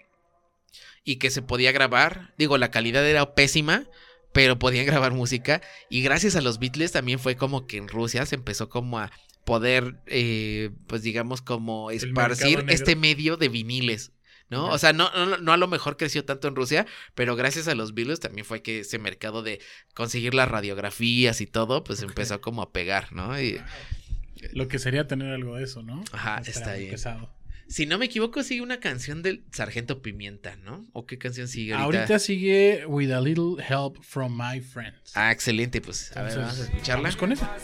y que se podía grabar. Digo, la calidad era pésima, pero podían *laughs* grabar música. Y gracias a los Beatles también fue como que en Rusia se empezó como a poder, eh, pues digamos, como esparcir este medio de viniles. ¿no? Ajá. O sea, no, no, no a lo mejor creció tanto en Rusia, pero gracias a los Beatles también fue que ese mercado de conseguir las radiografías y todo, pues Ok. empezó como a pegar, ¿no? Y, Lo que sería tener algo de eso, ¿no? Ajá, Estará está bien. pesado. Si no me equivoco, sigue una canción del Sargento Pimienta, ¿no? ¿O qué canción sigue ahorita? Ahorita sigue With a Little Help from My Friends. Ah, excelente, pues a ver, vamos a Entonces, escucharla. vamos con esa.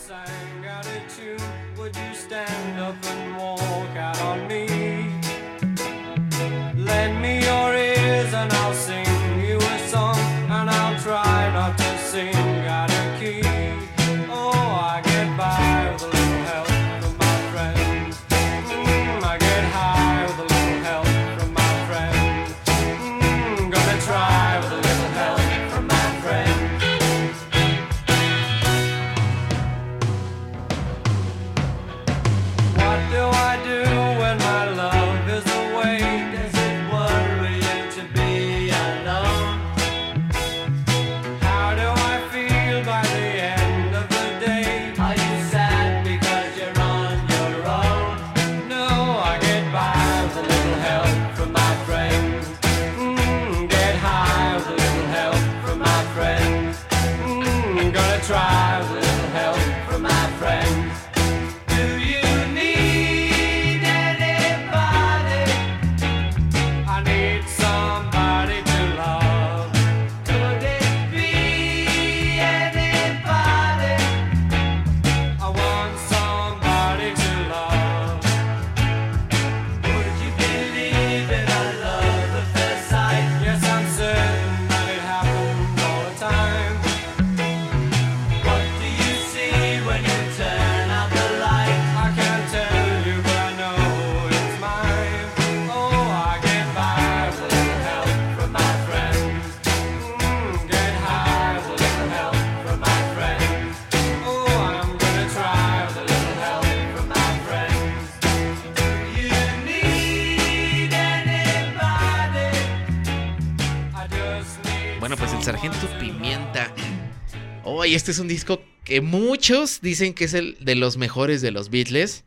Oye, este es un disco que muchos dicen que es el de los mejores de los Beatles.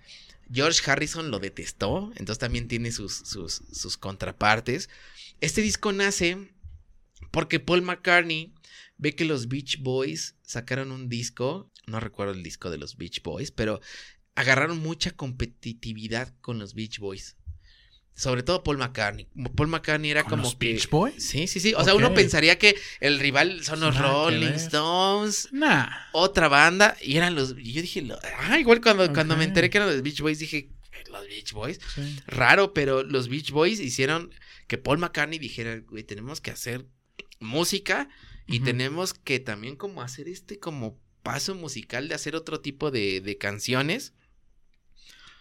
George Harrison lo detestó, entonces también tiene sus, sus contrapartes. Este disco nace porque Paul McCartney ve que los Beach Boys sacaron un disco, no recuerdo el disco de los Beach Boys, pero agarraron mucha competitividad con los Beach Boys. Sobre todo Paul McCartney. Paul McCartney era ¿Con como los que... Beach Boys? Sí, sí, sí. O sea, uno pensaría que el rival son los Rolling. Stones, Nah. otra banda, y eran los. Y yo dije, lo- ah, igual cuando, cuando me enteré que eran los Beach Boys, dije, los Beach Boys. Sí. Raro, pero los Beach Boys hicieron que Paul McCartney dijera, güey, tenemos que hacer música y tenemos que también como hacer este como paso musical de hacer otro tipo de, de canciones.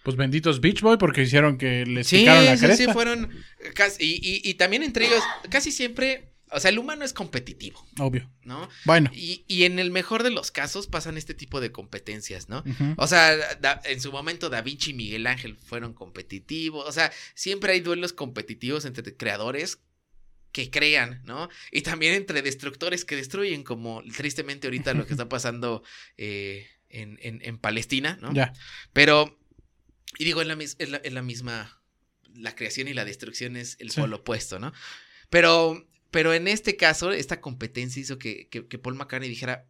Pues benditos Beach Boy porque hicieron que les Sí, picaron la sí, cresta. sí, fueron casi, y, y- y también entre ellos, casi siempre, o sea, el humano es competitivo, Obvio. ¿no? Bueno. Y, y en el mejor de los casos pasan este tipo de competencias, ¿no? O sea, da- en su momento Da Vinci y Miguel Ángel fueron competitivos. O sea, siempre hay duelos competitivos entre creadores que crean, ¿no? Y también entre destructores que destruyen, como tristemente ahorita lo que *laughs* está pasando eh, en, en- en Palestina, ¿no? Ya. Pero, y digo, es la, mis- es la- es la misma, la creación y la destrucción es el Sí. polo opuesto, ¿no? Pero, pero en este caso, esta competencia hizo que, que- que Paul McCartney dijera,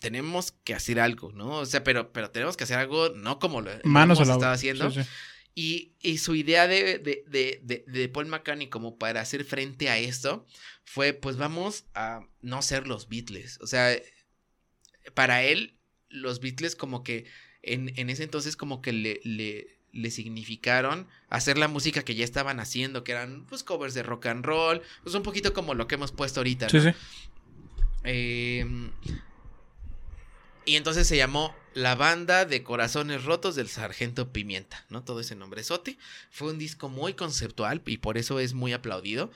tenemos que hacer algo, ¿no? O sea, pero, pero tenemos que hacer algo, no como lo, Manos hemos estado haciendo. Sí, sí. Y, y su idea de, de, de, de, de Paul McCartney como para hacer frente a esto fue, pues vamos a no ser los Beatles. O sea, para él, los Beatles como que en, en ese entonces como que le, le, le significaron hacer la música que ya estaban haciendo, que eran pues covers de rock and roll, pues un poquito como lo que hemos puesto ahorita. Sí, ¿no? sí. Eh, y entonces se llamó La Banda de Corazones Rotos del Sargento Pimienta, ¿no? Todo ese nombre sote. Fue un disco muy conceptual y por eso es muy aplaudido.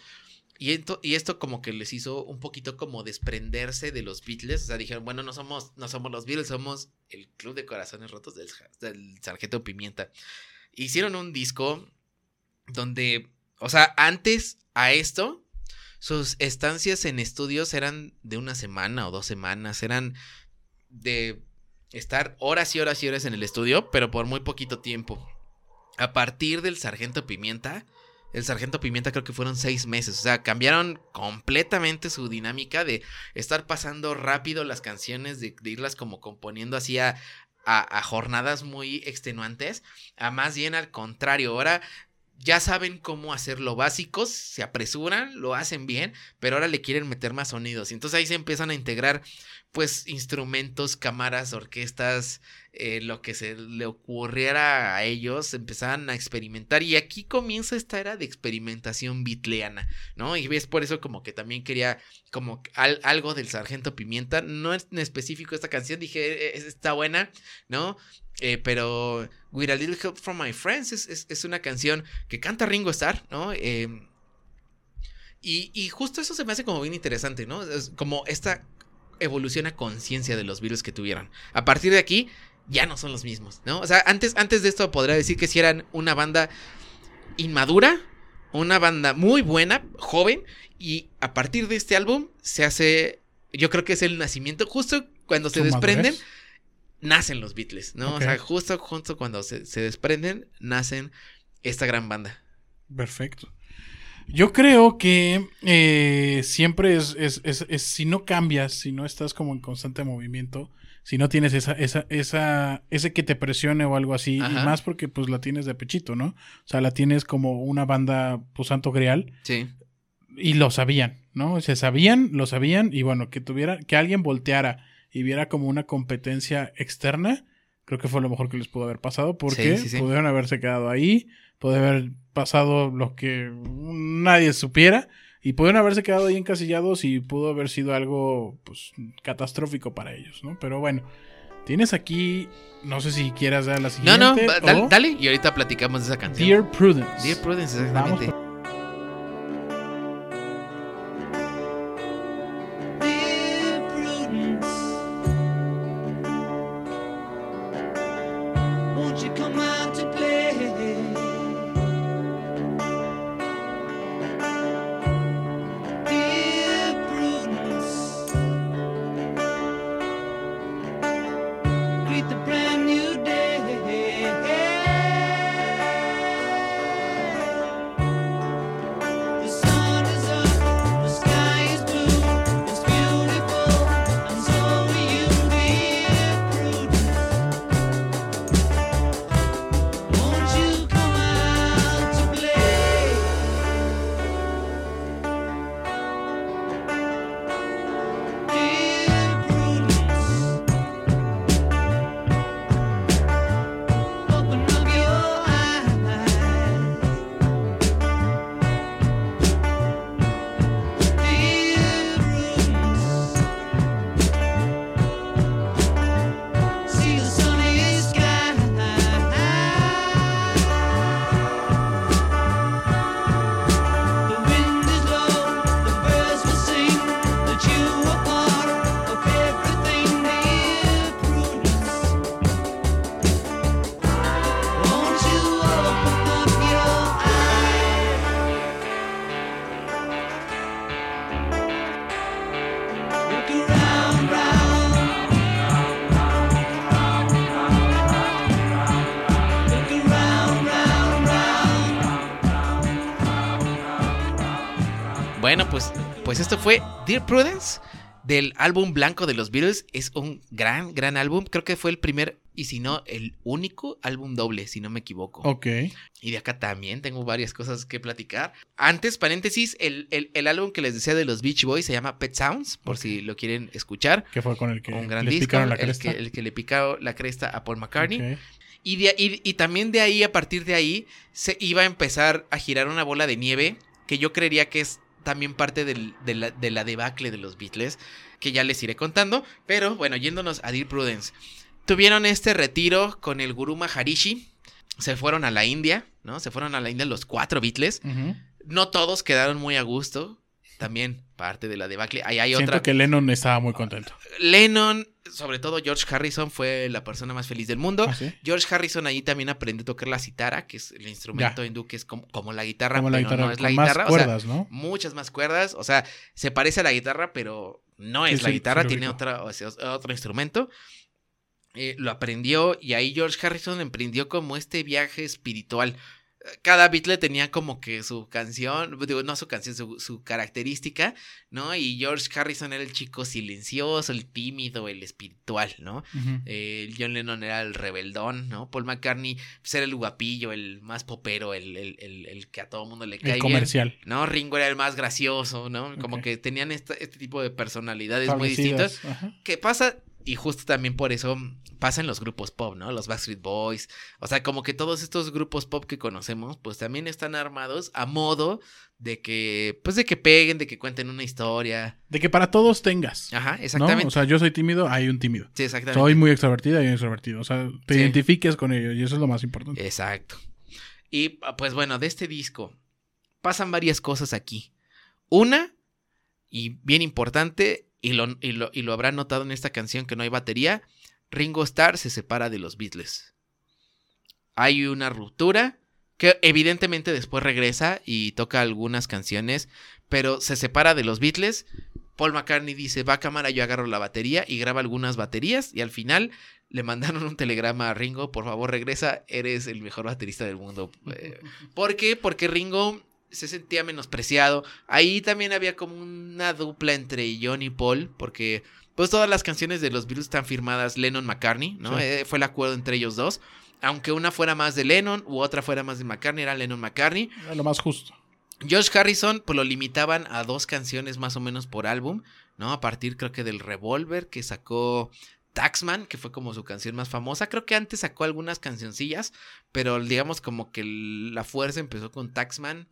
Y esto, y esto como que les hizo un poquito como desprenderse de los Beatles. O sea, dijeron, bueno, no somos, no somos los Beatles, somos el Club de Corazones Rotos del, del Sargento Pimienta. Hicieron un disco donde, o sea, antes a esto, sus estancias en estudios eran de una semana o dos semanas, eran de estar horas y horas y horas en el estudio, pero por muy poquito tiempo. A partir del Sargento Pimienta, el Sargento Pimienta creo que fueron seis meses, o sea, cambiaron completamente su dinámica de estar pasando rápido las canciones, de, irlas como componiendo así a, a, jornadas muy extenuantes, a más bien al contrario, ahora ya saben cómo hacer lo básicos, se apresuran, lo hacen bien, pero ahora le quieren meter más sonidos. Y entonces ahí se empiezan a integrar, pues, instrumentos, cámaras, orquestas, eh, lo que se le ocurriera a ellos, empezaban a experimentar. Y aquí comienza esta era de experimentación bitleana, ¿no? Y ves por eso como que también quería como al- algo del Sargento Pimienta. No es en específico esta canción, dije, "Eh, está buena, ¿no? Eh, pero With a Little Help from My Friends es, es- es una canción que canta Ringo Starr, ¿no? Eh, y, y justo eso se me hace como bien interesante, ¿no? Es como esta evolución a conciencia de los virus que tuvieron. A partir de aquí, ya no son los mismos, ¿no? O sea, antes, antes de esto podría decir que si eran una banda inmadura, una banda muy buena, joven, y a partir de este álbum se hace, yo creo que es el nacimiento, justo cuando se desprenden, madurez. nacen los Beatles, ¿no? O sea, justo, justo cuando se, se desprenden, nacen esta gran banda. Perfecto. Yo creo que eh, siempre es, es- es- es- si no cambias, si no estás como en constante movimiento, si no tienes esa, esa, esa, ese que te presione o algo así, y más porque pues la tienes de pechito, ¿no? O sea, la tienes como una banda, pues santo grial, Sí. y lo sabían, ¿no? Se sabían, lo sabían, y bueno, que tuviera, que alguien volteara y viera como una competencia externa, creo que fue lo mejor que les pudo haber pasado, porque Sí, sí, sí. pudieron haberse quedado ahí, puede haber pasado lo que nadie supiera, y pudieron haberse quedado ahí encasillados y pudo haber sido algo, pues, catastrófico para ellos, ¿no? Pero bueno, tienes aquí, no sé si quieras dar la No, siguiente. no, va- dale, o dale, y ahorita platicamos de esa canción. Dear Prudence. Dear Prudence, exactamente. Dear Prudence del álbum blanco de los Beatles. Es un gran, gran álbum. Creo que fue el primer, y si no, el único álbum doble, si no me equivoco. Ok. Y de acá también tengo varias cosas que platicar. Antes, paréntesis, el, el- el álbum que les decía de los Beach Boys se llama Pet Sounds, por si lo quieren escuchar. Que fue con el que un gran les disco, picaron la el, cresta. que, el que le picó la cresta a Paul McCartney. Y, de- y- y también de ahí, a partir de ahí, se iba a empezar a girar una bola de nieve que yo creería que es también parte del- de, la, de la debacle de los Beatles, que ya les iré contando. Pero bueno, yéndonos a Dear Prudence. Tuvieron este retiro con el gurú Maharishi. Se fueron a la India, ¿no? Se fueron a la India los cuatro Beatles. No todos quedaron muy a gusto. También parte de la debacle. Ahí hay Siento otra. que Lennon estaba muy contento. Lennon, sobre todo George Harrison, fue la persona más feliz del mundo. ¿Ah, sí? George Harrison ahí también aprendió a tocar la citara, que es el instrumento Ya. hindú que es como, como la guitarra, Como la pero guitarra, no es la más guitarra. o sea, cuerdas, ¿no? muchas más cuerdas. O sea, se parece a la guitarra, pero no Sí, es la sí, guitarra, tiene otra, o sea, otro instrumento. Eh, lo aprendió y ahí George Harrison emprendió como este viaje espiritual. Cada Beatle tenía como que su canción, digo, no su canción, su, su característica, ¿no? Y George Harrison era el chico silencioso, el tímido, el espiritual, ¿no? Eh, John Lennon era el rebeldón, ¿no? Paul McCartney pues, era el guapillo, el más popero, el, el, el, el que a todo mundo le cae El bien. comercial. ¿no? Ringo era el más gracioso, ¿no? Como que tenían esta- este tipo de personalidades muy distintas. Ajá. Que pasa, y justo también por eso pasa en los grupos pop, ¿no? Los Backstreet Boys. O sea, como que todos estos grupos pop que conocemos, pues también están armados a modo de que, pues de que peguen, de que cuenten una historia. De que para todos tengas. Ajá, ¿no? exactamente. O sea, yo soy tímido, hay un tímido. sí, exactamente. Soy muy extrovertida y hay un extrovertido. O sea, te Sí. identifiques con ellos y eso es lo más importante. Exacto. Y pues bueno, de este disco pasan varias cosas aquí. Una, y bien importante, y lo, y lo, y lo habrán notado en esta canción que no hay batería, Ringo Starr se separa de los Beatles. Hay una ruptura que evidentemente después regresa y toca algunas canciones, pero se separa de los Beatles. Paul McCartney dice, va a cámara, yo agarro la batería y graba algunas baterías y al final le mandaron un telegrama a Ringo, por favor regresa, eres el mejor baterista del mundo. Eh, ¿Por qué? Porque Ringo se sentía menospreciado. Ahí también había como una dupla entre John y Paul, porque pues todas las canciones de los Beatles están firmadas Lennon-McCartney, ¿no? Sí. Eh, fue el acuerdo entre ellos dos. Aunque una fuera más de Lennon u otra fuera más de McCartney, era Lennon-McCartney. Era lo más justo. George Harrison, pues lo limitaban a dos canciones más o menos por álbum, ¿no? A partir creo que del Revolver que sacó Taxman, que fue como su canción más famosa. Creo que antes sacó algunas cancioncillas, pero digamos como que la fuerza empezó con Taxman.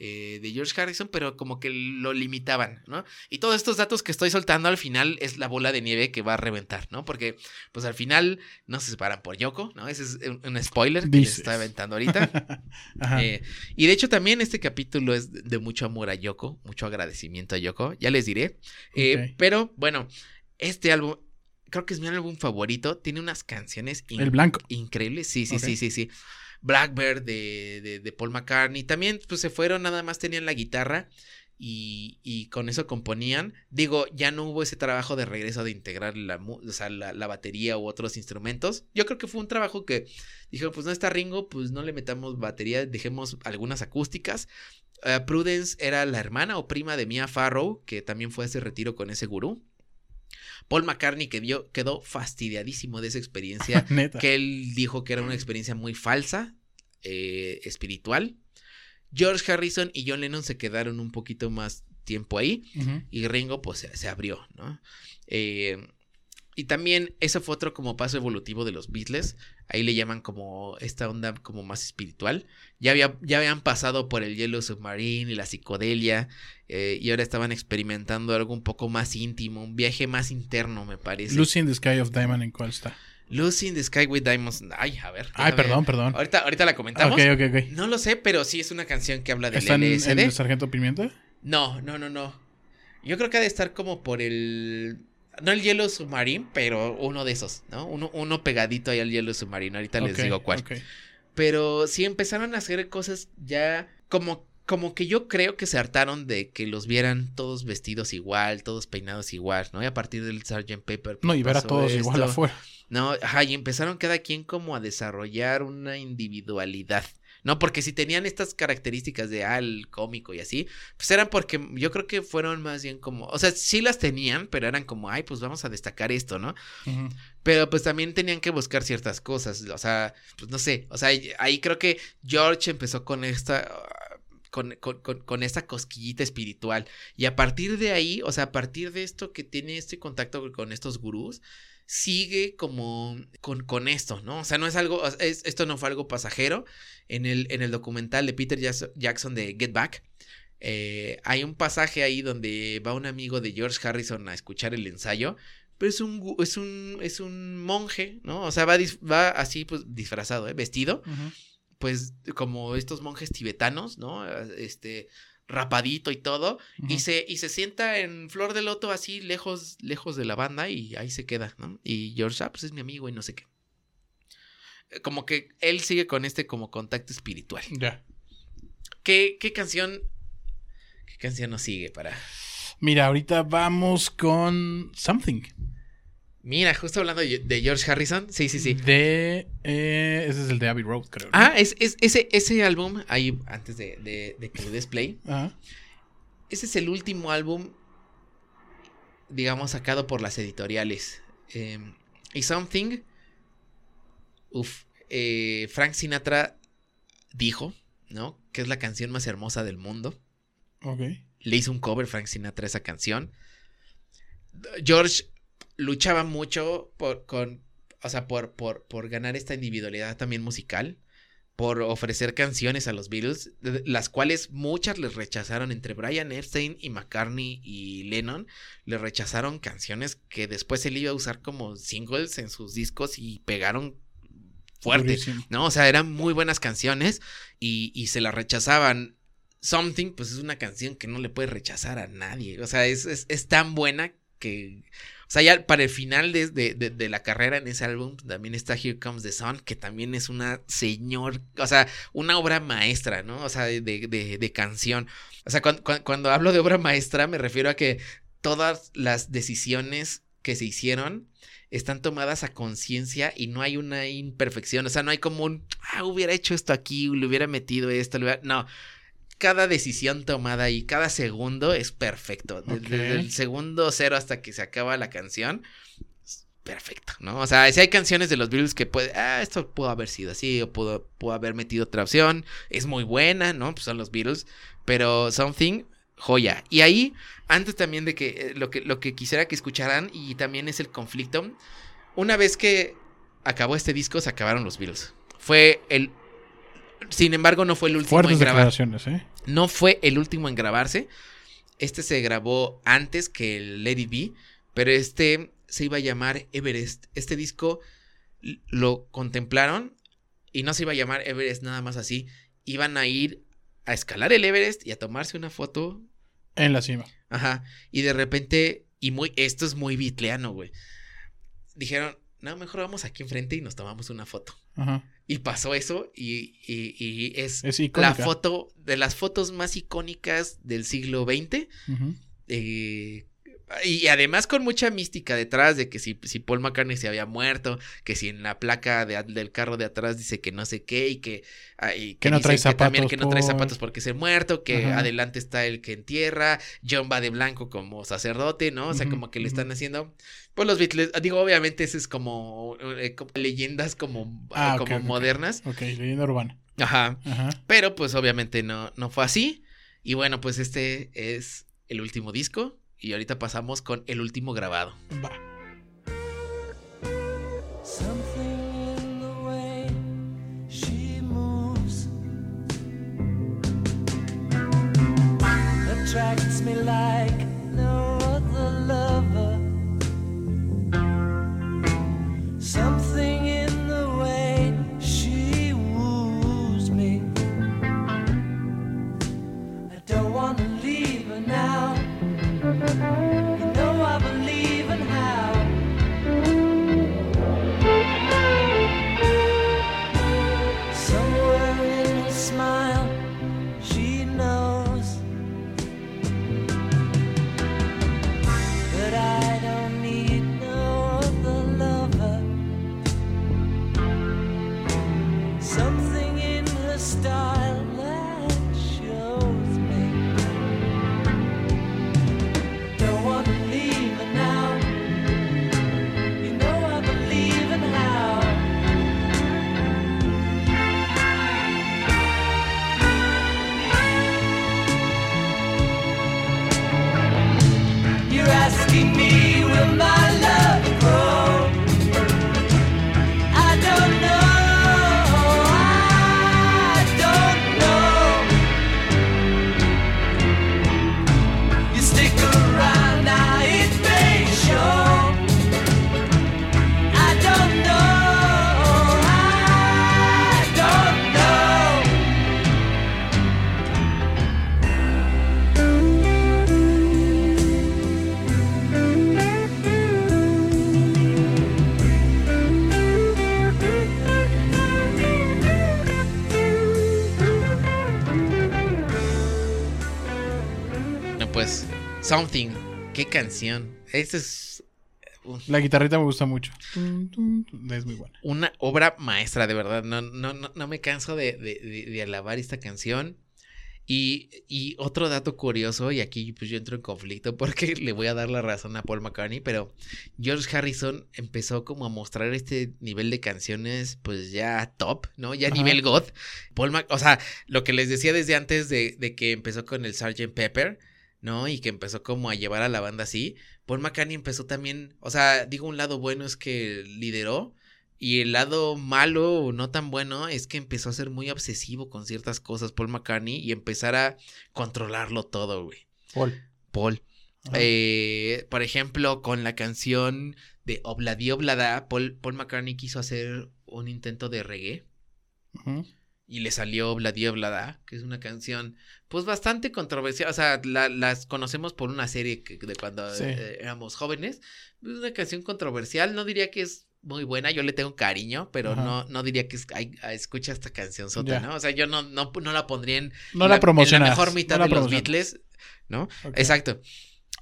Eh, de George Harrison, pero como que lo limitaban, ¿no? Y todos estos datos que estoy soltando al final es la bola de nieve que va a reventar, ¿no? Porque, pues al final no se separan por Yoko, ¿no? Ese es un, spoiler que les estoy aventando ahorita. *laughs* Ajá. Eh, y de hecho también este capítulo es de- mucho amor a Yoko, mucho agradecimiento a Yoko, ya les diré. Eh. Pero bueno, este álbum, creo que es mi álbum favorito, tiene unas canciones El blanco. increíbles, sí, sí, sí, sí, sí. Blackbird de, de, Paul McCartney, también pues se fueron, nada más tenían la guitarra. Y, y con eso componían. Digo, ya no hubo ese trabajo de regreso de integrar la, o sea, la, la batería u otros instrumentos. Yo creo que fue un trabajo que dijeron, pues no está Ringo, pues no le metamos batería, dejemos algunas acústicas. Eh, Prudence era la hermana o prima de Mia Farrow, que también fue a ese retiro con ese gurú. Paul McCartney que quedó fastidiadísimo de esa experiencia, *laughs* que él dijo que era una experiencia muy falsa, eh, espiritual. George Harrison y John Lennon se quedaron un poquito más tiempo ahí y Ringo pues se, se abrió, ¿no? Eh, y también eso fue otro como paso evolutivo de los Beatles. Ahí le llaman como esta onda como más espiritual. Ya, había, ya habían pasado por el Yellow Submarine y la psicodelia. eh, y ahora estaban experimentando algo un poco más íntimo, un viaje más interno, me parece. Lucy in the Sky of Diamond, ¿en cuál está? Lucy in the Sky with Diamonds. Ay, a ver. Ay, perdón, perdón. Ahorita, ahorita la comentamos. Ok, ok, ok. No lo sé, pero sí es una canción que habla del ¿Está en, en LSD. el Sargento Pimienta? No, no, no, no. Yo creo que ha de estar como por el. No el Yellow Submarine, pero uno de esos, ¿no? Uno, uno pegadito ahí al Yellow Submarine. Ahorita les digo cuál. Pero sí empezaron a hacer cosas ya como, como que yo creo que se hartaron de que los vieran todos vestidos igual, todos peinados igual, ¿no? Y a partir del Sgt. Pepper. No, y ver a todos igual afuera. No, ajá, y empezaron cada quien como a desarrollar una individualidad. No, porque si tenían estas características de ah, el cómico y así, pues eran porque yo creo que fueron más bien como, o sea, sí las tenían, pero eran como, ay, pues vamos a destacar esto, ¿no? Pero pues también tenían que buscar ciertas cosas, o sea, pues no sé, o sea, ahí creo que George empezó con esta, con, con, con, con esta cosquillita espiritual. Y a partir de ahí, o sea, a partir de esto que tiene este contacto con estos gurús, sigue como con, con esto, ¿no? O sea, no es algo, es- esto no fue algo pasajero. En el, en el documental de Peter Jackson de Get Back, eh, hay un pasaje ahí donde va un amigo de George Harrison a escuchar el ensayo. Pero es un, es un, es un monje, ¿no? O sea, va, va así, pues, disfrazado, ¿eh? Vestido pues como estos monjes tibetanos, ¿no? Este rapadito y todo y se y se sienta en flor de loto así lejos lejos de la banda y ahí se queda, ¿no? Y George ah, pues es mi amigo y no sé qué. Eh, Como que él sigue con este como contacto espiritual. Ya. ¿Qué, qué canción qué canción nos sigue para Mira, ahorita vamos con Something. Mira, justo hablando de George Harrison. Sí, sí, sí. De. eh, ese es el de Abbey Road, creo. ¿no? Ah, es, es- ese, ese álbum, ahí antes de, de, de que le des play, Ajá. ese es el último álbum, digamos, sacado por las editoriales. Eh, y Something, uf, eh, Frank Sinatra dijo, ¿no? Que es la canción más hermosa del mundo. Ok. Le hizo un cover Frank Sinatra a esa canción. George luchaba mucho por, con, o sea, por, por, por ganar esta individualidad también musical, por ofrecer canciones a los Beatles, de- las cuales muchas les rechazaron entre Brian Epstein y McCartney y Lennon, le rechazaron canciones que después él iba a usar como singles en sus discos y pegaron fuerte. Durísimo. ¿no? O sea, eran muy buenas canciones y, y se las rechazaban. Something, pues es una canción que no le puede rechazar a nadie. O sea, es, es, es tan buena que. O sea, ya para el final de, de- de- la carrera en ese álbum también está Here Comes the Sun, que también es una señor, o sea, una obra maestra, ¿no? O sea, de, canción. O sea, cuan- cuan- cuando hablo de obra maestra me refiero a que todas las decisiones que se hicieron están tomadas a conciencia y no hay una imperfección. O sea, no hay como un, ah, hubiera hecho esto aquí, le hubiera metido esto, le hubiera... No. Cada decisión tomada y cada segundo es perfecto. Desde, el segundo cero hasta que se acaba la canción, es perfecto, ¿no? O sea, si hay canciones de los Beatles que puede, ah, esto pudo haber sido así, o pudo, pudo haber metido otra opción, es muy buena, ¿no? Pues son los Beatles, pero Something, joya. Y ahí, antes también de que eh, lo que, lo que quisiera que escucharan, y también es el conflicto, una vez que acabó este disco, se acabaron los Beatles. Fue el... Sin embargo, no fue el último Fuertes en grabar. ¿eh? No fue el último en grabarse. Este se grabó antes que el Lady B, pero este se iba a llamar Everest. Este disco lo contemplaron y no se iba a llamar Everest nada más así. Iban a ir a escalar el Everest y a tomarse una foto. En la cima. Ajá. Y de repente, y muy, esto es muy bitleano, güey. Dijeron, no, mejor vamos aquí enfrente y nos tomamos una foto. Ajá. Y pasó eso y, y- y es Es la foto de las fotos más icónicas del siglo XX. Eh, y además con mucha mística detrás de que si, si Paul McCartney se había muerto, que si en la placa de- del carro de atrás dice que no sé qué y que, ah, y Que no trae que también zapatos que no trae zapatos porque es el muerto, que Ajá. adelante está el que entierra, John va de blanco como sacerdote, ¿no? O sea, como que le están haciendo. Pues los Beatles, digo, obviamente ese es como, eh, como leyendas como, Ah, como modernas. Ok, leyenda urbana. Ajá. Ajá. Pero pues obviamente no, no fue así. Y bueno, pues este es el último disco. Y ahorita pasamos con el último grabado. Va. Something. Qué canción. Este es. La guitarrita me gusta mucho. Es muy buena. una obra maestra, de verdad. No, no, no, no me canso de, de- de- de alabar esta canción. Y, y otro dato curioso, y aquí pues yo entro en conflicto porque *laughs* le voy a dar la razón a Paul McCartney, pero George Harrison empezó como a mostrar este nivel de canciones pues ya top, ¿no? Ya Ajá. nivel God. Paul Mac- o sea, lo que les decía desde antes de, de que empezó con el Sgt. Pepper, ¿no? Y que empezó como a llevar a la banda así. Paul McCartney empezó también, o sea, digo un lado bueno es que lideró y el lado malo o no tan bueno es que empezó a ser muy obsesivo con ciertas cosas Paul McCartney y empezar a controlarlo todo, güey. Paul. Paul. Eh, por ejemplo, con la canción de Obladi Oblada, Paul, Paul McCartney quiso hacer un intento de reggae Ujú. Y le salió Obladi Oblada, que es una canción pues bastante controversial, o sea, la- las conocemos por una serie que- de cuando Sí. eh, éramos jóvenes, es una canción controversial, no diría que es muy buena, yo le tengo cariño, pero Ajá. no, no diría que es, ay, ay, escucha esta canción sota, Ya. ¿no? O sea, yo no, no, no la pondría en, No la en la mejor mitad no la de los. Beatles, ¿no? Ok. Exacto.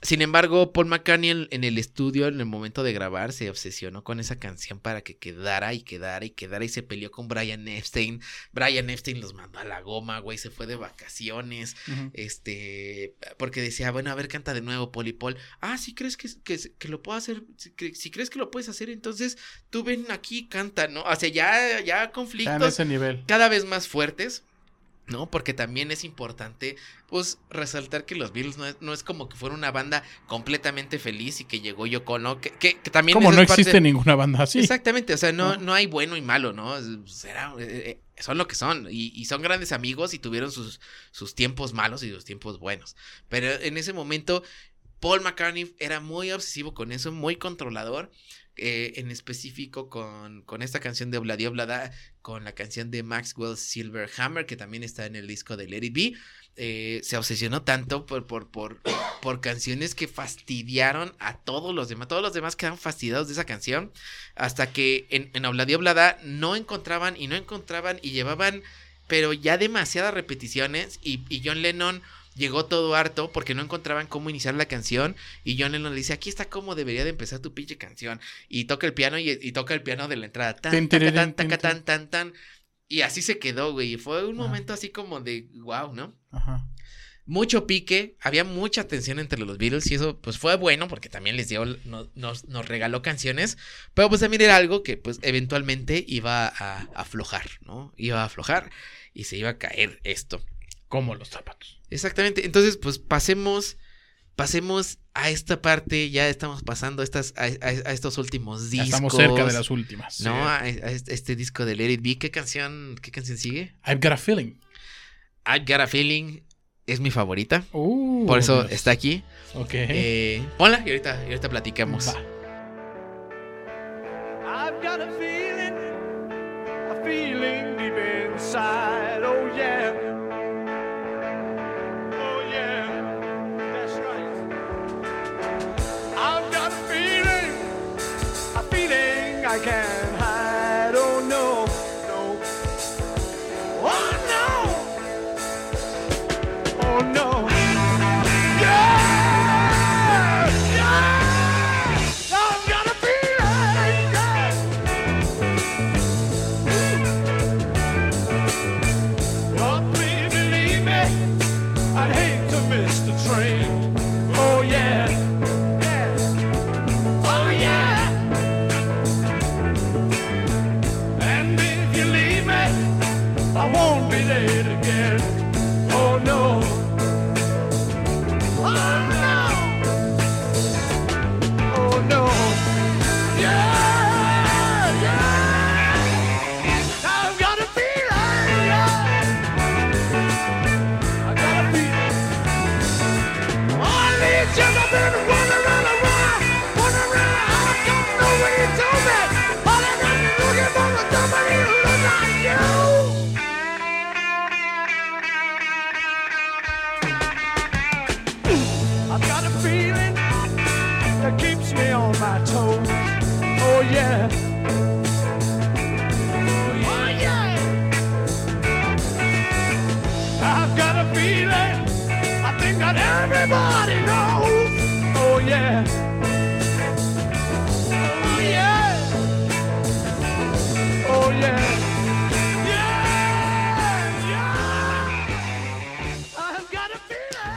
Sin embargo, Paul McCartney en, en el estudio, en el momento de grabar, se obsesionó con esa canción para que quedara y quedara y quedara y se peleó con Brian Epstein. Brian Epstein los mandó a la goma, güey, se fue de vacaciones, este, porque decía, bueno, a ver, canta de nuevo, Paul y Paul. Ah, si crees que, que, que lo puedo hacer, si, si crees que lo puedes hacer, entonces tú ven aquí, canta, ¿no? O sea, ya, ya en conflictos ese nivel. cada vez más fuertes, ¿no? Porque también es importante, pues, resaltar que los Beatles no es, no es como que fuera una banda completamente feliz y que llegó Yoko Ono, que, que, que también... Como no parte- existe ninguna banda así. Exactamente, o sea, no, ¿No? no hay bueno y malo, ¿no? Será, eh, eh, son lo que son y, y son grandes amigos y tuvieron sus, sus tiempos malos y sus tiempos buenos. Pero en ese momento, Paul McCartney era muy obsesivo con eso, muy controlador. Eh, en específico con, con esta canción de Obladi Oblada, con la canción de Maxwell Silverhammer, que también está en el disco de It Be. eh, se obsesionó tanto por, por, por, *coughs* por canciones que fastidiaron a todos los demás. Todos los demás quedaron fastidiados de esa canción. Hasta que en, en Obladi Oblada no encontraban y no encontraban y llevaban, pero ya demasiadas repeticiones. Y, y John Lennon llegó todo harto porque no encontraban cómo iniciar la canción. Y John Lennon le dice: Aquí está cómo debería de empezar tu pinche canción. Y toca el piano y, y toca el piano de la entrada. Tan, taca, tan, taca, tan, tan, tan. Y así se quedó, güey. Y fue un momento así como de wow, ¿no? Ajá. mucho pique, había mucha tensión entre los Beatles y eso pues fue bueno porque también les dio, no- nos, nos regaló canciones, pero pues también era algo que pues eventualmente iba a aflojar, ¿no? Iba a aflojar y se iba a caer esto. Como los zapatos. Exactamente, entonces pues pasemos, pasemos a esta parte, ya estamos pasando a, estas, a, a- a estos últimos Ya discos. estamos cerca de las últimas. No, Sí. a, a este este disco de Let It Be, ¿qué canción, qué canción sigue? I've got a feeling. I Got a Feeling es mi favorita, Uh, por eso Dios. está aquí. Ok. Eh, ponla y ahorita, y ahorita platicamos. Va. I've got a feeling, a feeling deep inside. Oh yeah.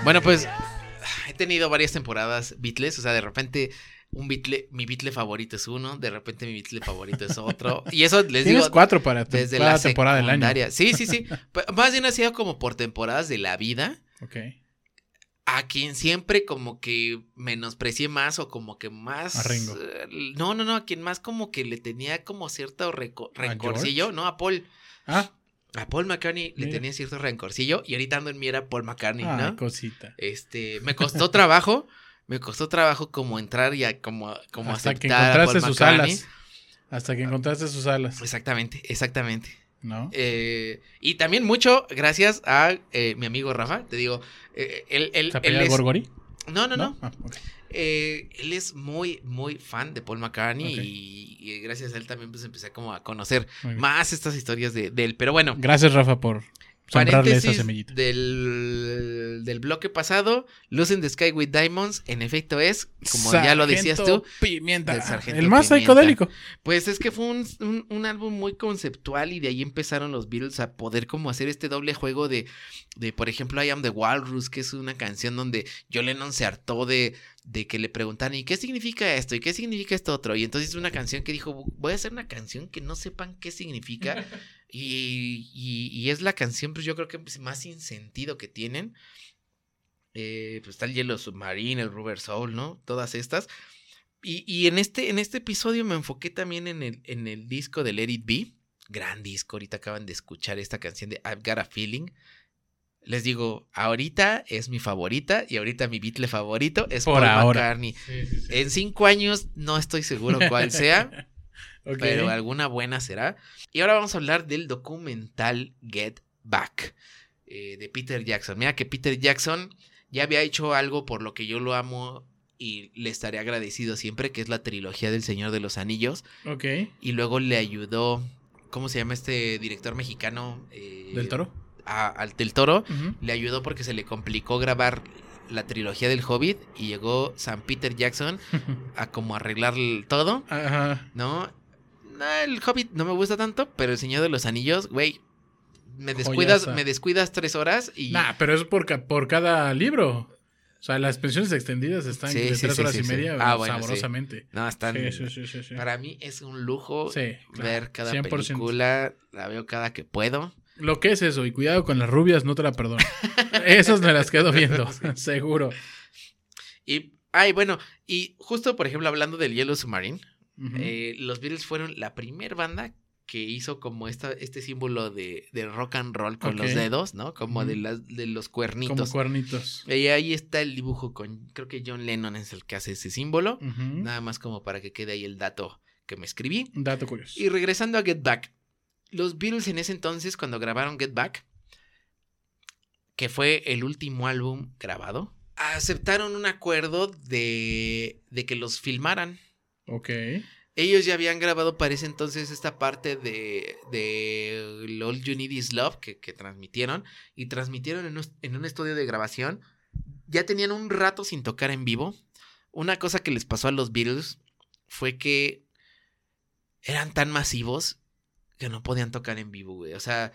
Bueno, pues *laughs* he tenido varias temporadas Beatles, o sea, de repente un Beatle, mi Beatle favorito es uno, de repente mi Beatle favorito es otro. *laughs* Y eso les Tienes digo cuatro para te- desde la temporada del año. Sí, sí, sí. *laughs* Más bien ha sido como por temporadas de la vida. Ok. A quien siempre como que menosprecié más o como que más... A Ringo. eh, No, no, no, a quien más como que le tenía como cierto reco- ¿A rencorcillo, George? ¿no? A Paul. Ah, A Paul McCartney le tenía cierto rencorcillo y ahorita ando en mi era Paul McCartney, ah, ¿no? cosita. Este, me costó *laughs* trabajo, me costó trabajo como entrar y a como, como Hasta que aceptar a Paul encontraste sus McCartney. alas. Hasta que encontraste sus alas. Exactamente, exactamente. ¿No? Eh, y también mucho gracias a eh, mi amigo Rafa, te digo, eh, él, él, ¿Se él es... Gorgori? No, no, no. Ah, ok. Eh, él es muy, muy fan de Paul McCartney y, y gracias a él también pues empecé como a conocer más estas historias de, de él. Pero bueno, Gracias, Rafa, por sembrarle esa semillita. del, del bloque pasado, Luz in the Sky with Diamonds, en efecto es, como ya lo decías tú, Pimienta. El más psicodélico. Pues es que fue un, un- un álbum muy conceptual y de ahí empezaron los Beatles a poder como hacer este doble juego de, de por ejemplo, I Am the Walrus, que es una canción donde John Lennon se hartó de, de que le preguntan, ¿y qué significa esto? ¿Y qué significa esto otro? Y entonces es una canción que dijo, voy a hacer una canción que no sepan qué significa. *laughs* y, y- y es la canción, pues yo creo que más sin sentido que tienen. Eh, pues está el Yellow Submarine, el Rubber Soul, ¿no? Todas estas. Y, y en, este, en este episodio me enfoqué también en el, en el disco de Let It Be. Gran disco, ahorita acaban de escuchar esta canción de I've Got a Feeling. Les digo, ahorita es mi favorita y ahorita mi Beatle favorito es Por Paul ahora. McCartney. En cinco años no estoy seguro cuál sea, *laughs* pero alguna buena será. Y ahora vamos a hablar del documental Get Back eh, de Peter Jackson. Mira que Peter Jackson ya había hecho algo por lo que yo lo amo y le estaré agradecido siempre, que es la trilogía del Señor de los Anillos. Ok. Y luego le ayudó, ¿cómo se llama este director mexicano? Eh, ¿Del toro? A- al del Toro. Le ayudó porque se le complicó grabar la trilogía del Hobbit y llegó San Peter Jackson *laughs* a como arreglar todo. Ajá. ¿no? No, el Hobbit no me gusta tanto, pero el Señor de los Anillos, güey, me descuidas, Joyaza. me descuidas tres horas y... Nah, pero es por, ca- por cada libro. O sea, las pensiones extendidas están Sí, de sí, tres sí, horas y media Ah, bueno, sabrosamente. No, están... Para mí es un lujo claro, ver cada 100%. película, la veo cada que puedo. Lo que es eso, y cuidado con las rubias, no te la perdono. Esas me las quedo viendo, *laughs* seguro. Y, ay, bueno, y justo, por ejemplo, hablando del Yellow Submarine, eh, los Beatles fueron la primer banda que hizo como esta, este símbolo de, de rock and roll con los dedos, ¿no? Como de, las, de los Como cuernitos. cuernitos. Y ahí está el dibujo con, creo que John Lennon es el que hace ese símbolo. Nada más como para que quede ahí el dato que me escribí. Un dato curioso. Y regresando a Get Back. Los Beatles en ese entonces, cuando grabaron Get Back, que fue el último álbum grabado, aceptaron un acuerdo de, de que los filmaran. Ok. Ellos ya habían grabado para ese entonces esta parte de, de All You Need Is Love que, que transmitieron y transmitieron en un, en un estudio de grabación. Ya tenían un rato sin tocar en vivo. Una cosa que les pasó a los Beatles fue que eran tan masivos que no podían tocar en vivo, güey. O sea,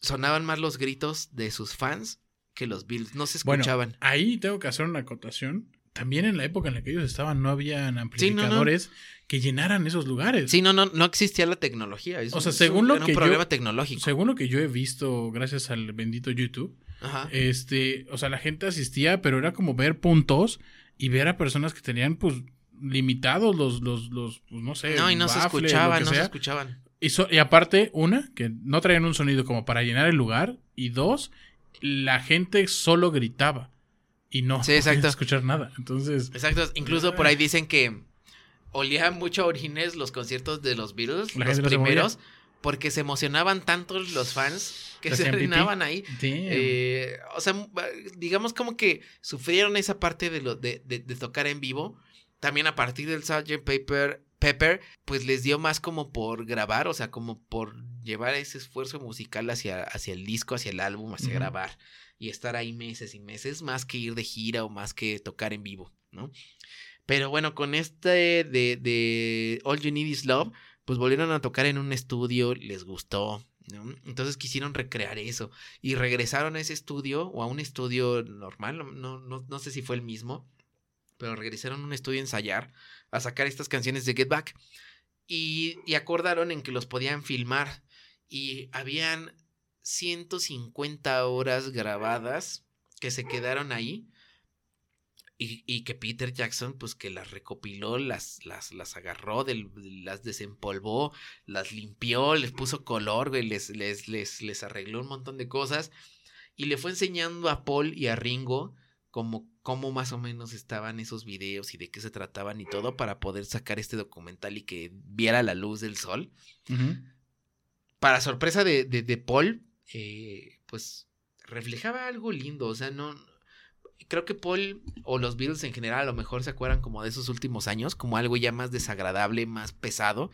sonaban más los gritos de sus fans que los Beatles. No se Bueno, escuchaban. ahí tengo que hacer una acotación. También en la época en la que ellos estaban no habían Sí, no, no. amplificadores que llenaran esos lugares. Sí, no, no, no existía la tecnología. O sea, según lo era que un yo- problema tecnológico. Según lo que yo he visto, gracias al bendito YouTube, Ajá. este, o sea, la gente asistía, pero era como ver puntos y ver a personas que tenían, pues, limitados los, los, los, pues, no sé. No, y no se baffles, escuchaban, no se escuchaban. Y, so- y aparte, una, que no traían un sonido como para llenar el lugar. Y dos, la gente solo gritaba. Y no Sí, podías escuchar nada. Entonces, Exacto, incluso por ahí dicen que olía mucho a orines los conciertos de los Beatles, La los gente no se primeros, porque se emocionaban tanto los fans que se orinaban ahí. Eh, o sea, digamos como que sufrieron esa parte de, lo, de, de- de tocar en vivo. También a partir del Sgt. Pepper, Pepper, pues les dio más como por grabar, o sea, como por llevar ese esfuerzo musical hacia, hacia el disco, hacia el álbum, hacia grabar y estar ahí meses y meses, más que ir de gira o más que tocar en vivo, ¿no? Pero bueno, con este de, de All You Need Is Love, pues volvieron a tocar en un estudio, les gustó, ¿no? Entonces quisieron recrear eso y regresaron a ese estudio o a un estudio normal, no, no, no sé si fue el mismo, pero regresaron a un estudio a ensayar, a sacar estas canciones de Get Back y, acordaron en que los podían filmar y habían 150 horas grabadas que se quedaron ahí y, que Peter Jackson, pues que las recopiló, las, las, las agarró, del, las desempolvó, las limpió, les puso color, les, les, les, les arregló un montón de cosas. Y le fue enseñando a Paul y a Ringo cómo, cómo más o menos estaban esos videos y de qué se trataban y todo para poder sacar este documental y que viera la luz del sol. Para sorpresa de, de, de Paul, eh, pues reflejaba algo lindo, o sea, no, creo que Paul o los Beatles en general a lo mejor se acuerdan como de esos últimos años, como algo ya más desagradable, más pesado.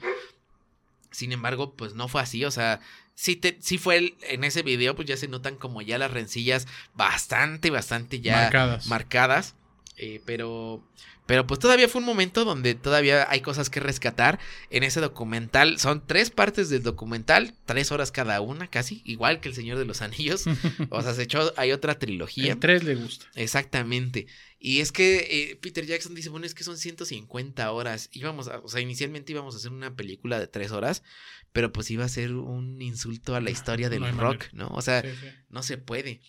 Sin embargo, pues no fue así, o sea, sí, te, sí fue el- en ese video, pues ya se notan como ya las rencillas bastante, bastante ya Marcadas. marcadas. eh, pero, pero pues todavía fue un momento donde todavía hay cosas que rescatar en ese documental. Son tres partes del documental, tres horas cada una, casi, igual que El Señor de los Anillos. o sea, se echó, hay otra trilogía. El 3 le gusta. Exactamente. Y es que eh, Peter Jackson dice, bueno, es que son 150 horas. Íbamos a, o sea, inicialmente íbamos a hacer una película de tres horas, pero pues iba a ser un insulto a la No, historia del no rock, manera. ¿no? O sea, Sí, sí. no se puede.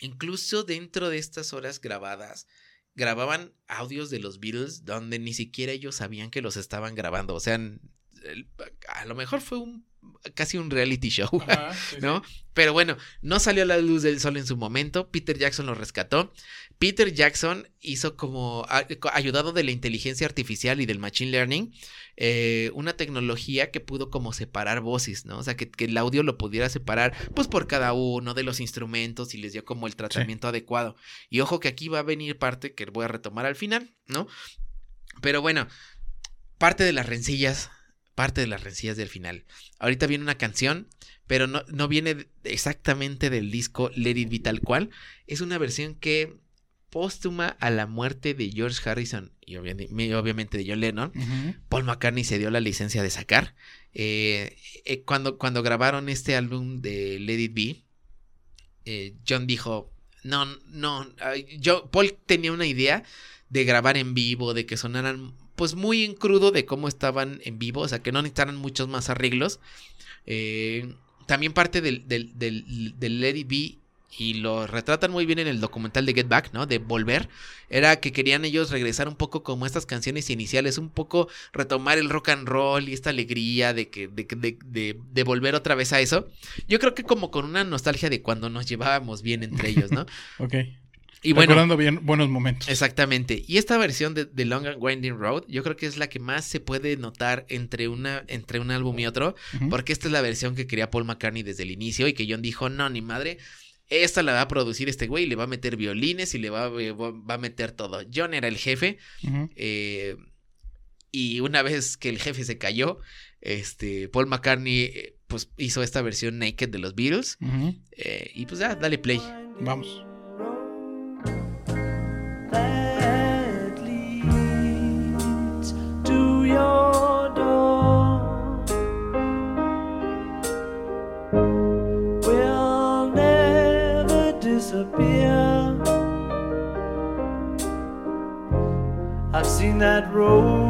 Incluso dentro de estas horas grabadas, grababan audios de los Beatles donde ni siquiera ellos sabían que los estaban grabando. O sea, a lo mejor fue un casi un reality show. Ajá, sí, sí. ¿no? Pero bueno, no salió a la luz del sol en su momento. Peter Jackson lo rescató. Peter Jackson hizo como, ayudado de la inteligencia artificial y del machine learning, eh, una tecnología que pudo como separar voces, ¿no? O sea, que, que el audio lo pudiera separar, pues por cada uno de los instrumentos y les dio como el tratamiento adecuado. Y ojo que aquí va a venir parte que voy a retomar al final, ¿no? Pero bueno, parte de las rencillas, parte de las rencillas del final. Ahorita viene una canción, pero no, no viene exactamente del disco Let It Be tal cual. Es una versión que póstuma a la muerte de George Harrison y obvi- y obviamente de John Lennon. Paul McCartney se dio la licencia de sacar. Eh, eh, cuando, cuando grabaron este álbum de Let It Be, eh, John dijo, no, no, yo, Paul tenía una idea de grabar en vivo, de que sonaran pues muy en crudo de cómo estaban en vivo, o sea, que no necesitaran muchos más arreglos. Eh, también parte del, del, del, del It Be y lo retratan muy bien en el documental de Get Back, ¿no? De Volver, era que querían ellos regresar un poco como estas canciones iniciales, un poco retomar el rock and roll y esta alegría de que de, de, de- de volver otra vez a eso. Yo creo que como con una nostalgia de cuando nos llevábamos bien entre ellos, ¿no? *laughs* Ok. Y bueno, Recordando bien buenos momentos. Exactamente. Y esta versión de, de Long and Winding Road, yo creo que es la que más se puede notar entre, una, entre un álbum y otro, porque esta es la versión que quería Paul McCartney desde el inicio y que John dijo, no, ni madre, esta la va a producir este güey y le va a meter violines y le va, a- va a meter todo. John era el jefe eh, y una vez que el jefe se cayó, este, Paul McCartney eh, pues hizo esta versión naked de los Beatles eh, y pues ya, dale play. Vamos. That road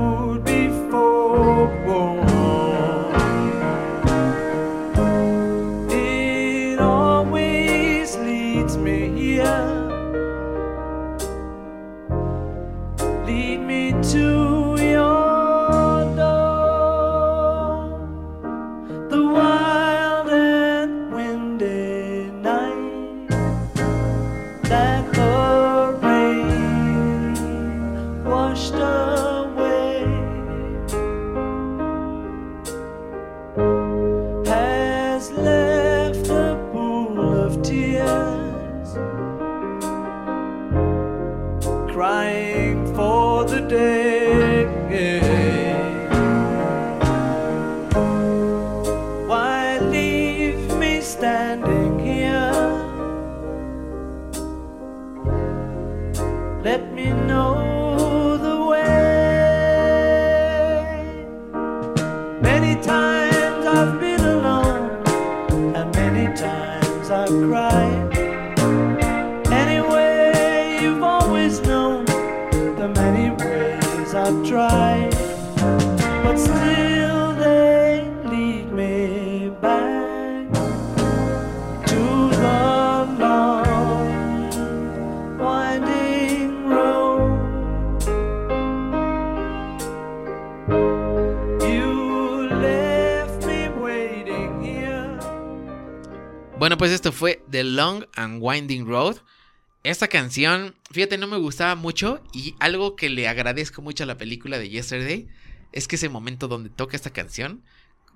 canción, fíjate, no me gustaba mucho y algo que le agradezco mucho a la película de Yesterday es que ese momento donde toca esta canción,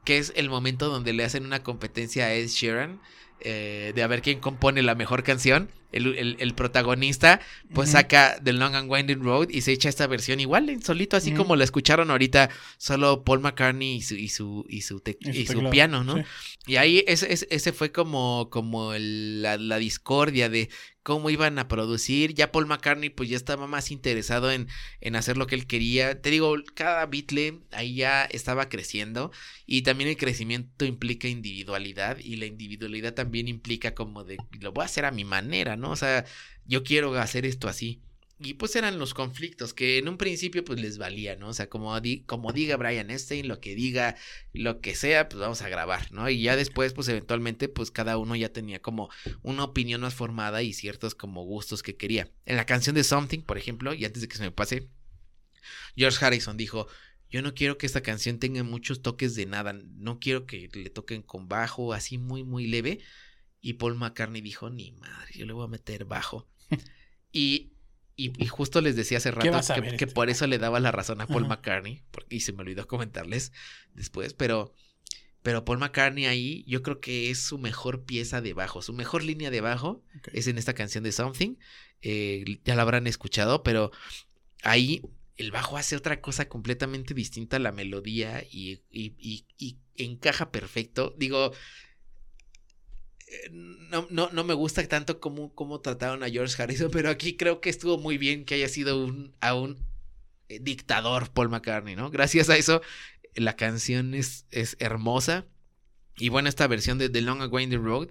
que es el momento donde le hacen una competencia a Ed Sheeran eh, de a ver quién compone la mejor canción, el, el- el protagonista pues Ujú. saca The Long and Winding Road y se echa esta versión igual, en solito, así Ujú. como la escucharon ahorita, solo Paul McCartney y su, y su, y su, Y su piano, ¿no? sí. Y ahí ese, ese, ese fue como, como el- la, la discordia de cómo iban a producir. Ya Paul McCartney pues ya estaba más interesado en, en hacer lo que él quería. Te digo, cada Beatle ahí ya estaba creciendo y también el crecimiento implica individualidad y la individualidad también implica como de lo voy a hacer a mi manera, ¿no? O sea, yo quiero hacer esto así. Y pues eran los conflictos que en un principio pues les valía, ¿no? O sea, como, di- como diga Brian Epstein, lo que diga lo que sea, pues vamos a grabar, ¿no? Y ya después, pues eventualmente, pues cada uno ya tenía como una opinión más formada y ciertos como gustos que quería. En la canción de Something, por ejemplo, y antes de que se me pase, George Harrison dijo, yo no quiero que esta canción tenga muchos toques de nada, no quiero que le toquen con bajo, así muy, muy leve. Y Paul McCartney dijo, ni madre, yo le voy a meter bajo. *laughs* y, y, y justo les decía hace rato que, este por eso le daba la razón a Paul Ajá. McCartney, porque, y se me olvidó comentarles después, pero, pero Paul McCartney ahí yo creo que es su mejor pieza de bajo, su mejor línea de bajo es en esta canción de Something, eh, ya la habrán escuchado, pero ahí el bajo hace otra cosa completamente distinta a la melodía y, y- y- y encaja perfecto. Digo, no, no, no me gusta tanto cómo, cómo trataron a George Harrison, pero aquí creo que estuvo muy bien que haya sido un, a un eh, dictador Paul McCartney, ¿no? Gracias a eso, la canción es, es hermosa. Y bueno, esta versión de The Long and Winding Road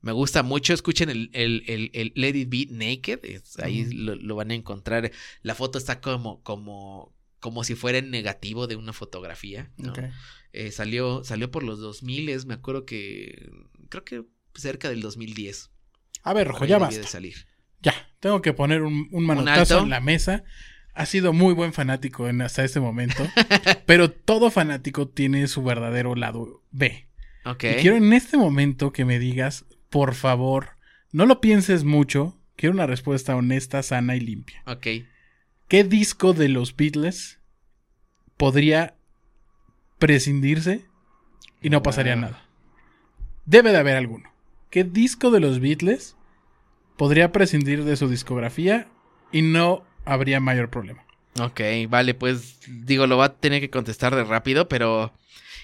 me gusta mucho. Escuchen el, el, el, el Let It Be Naked. es- ahí lo, lo van a encontrar. La foto está como, como, como si fuera en negativo de una fotografía. ¿no? Eh, salió, salió por los 2000, me acuerdo que creo que cerca del 2010. A ver, Rojo, ya basta. de salir. Ya, tengo que poner un, un manotazo en la mesa. Ha sido muy buen fanático en hasta este momento. *laughs* pero todo fanático tiene su verdadero lado B. Ok. Y quiero en este momento que me digas, por favor, no lo pienses mucho. Quiero una respuesta honesta, sana y limpia. Ok. ¿Qué disco de los Beatles podría prescindirse y no pasaría nada? Debe de haber alguno. ¿Qué disco de los Beatles podría prescindir de su discografía y no habría mayor problema? Ok, vale, pues digo, lo va a tener que contestar de rápido, pero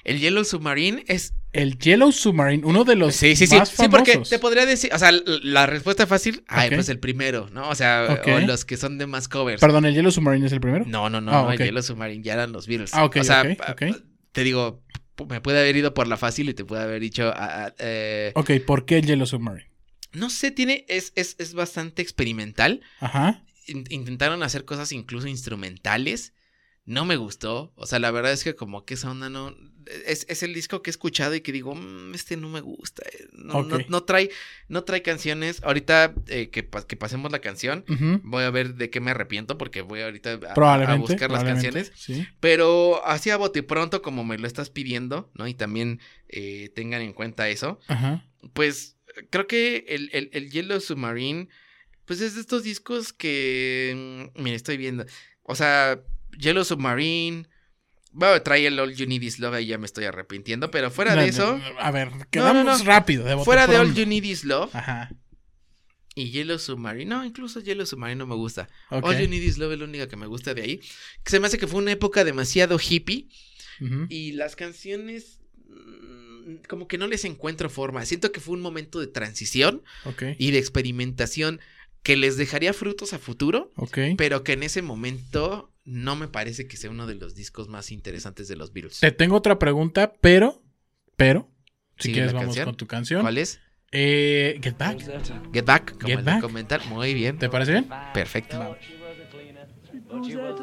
el Yellow Submarine es... El Yellow Submarine, uno de los Sí, sí, sí. más Sí, porque te podría decir, o sea, la respuesta fácil, ay, pues el primero, ¿no? O sea, o los que son de más covers. Perdón, ¿el Yellow Submarine es el primero? No, no, no, Ah, el Yellow Submarine ya eran los Beatles. Ah, ok, o sea, te digo, me puede haber ido por la fácil y te puede haber dicho, eh, Ok, ¿por qué el Yellow Submarine? no sé, tiene, es, es, es bastante experimental. Ajá. in- intentaron hacer cosas incluso instrumentales. No me gustó. O sea, la verdad es que como que esa onda no... Es, es el disco que he escuchado y que digo, "Mm, este no me gusta. eh, No, no- no trae, no trae canciones. Ahorita eh, que, que pasemos la canción, voy a ver de qué me arrepiento porque voy ahorita a- a, buscar las canciones. Sí. Pero así a bote pronto, como me lo estás pidiendo, ¿no? Y también eh, tengan en cuenta eso pues creo que el, el, el Yellow Submarine, pues es de estos discos que, mm, mira, estoy viendo, o sea, Yellow Submarine, bueno, trae el All You Need Is Love, ahí ya me estoy arrepintiendo, pero fuera No, de no, eso, A ver, quedamos no. rápido. de fuera de All. You Need Is Love Ajá. y Yellow Submarine, no, incluso Yellow Submarine no me gusta. All You Need Is Love es la única que me gusta de ahí, que se me hace que fue una época demasiado hippie y las canciones... mm, Como que no les encuentro forma. Siento que fue un momento de transición y de experimentación que les dejaría frutos a futuro, pero que en ese momento no me parece que sea uno de los discos más interesantes de los Beatles. Te tengo otra pregunta, pero, pero, si quieres la vamos canción. con tu canción. ¿Cuál es? Eh, Get Back. Get Back, como Get el Back. documental. Muy bien. ¿Te parece bien? Perfecto. She was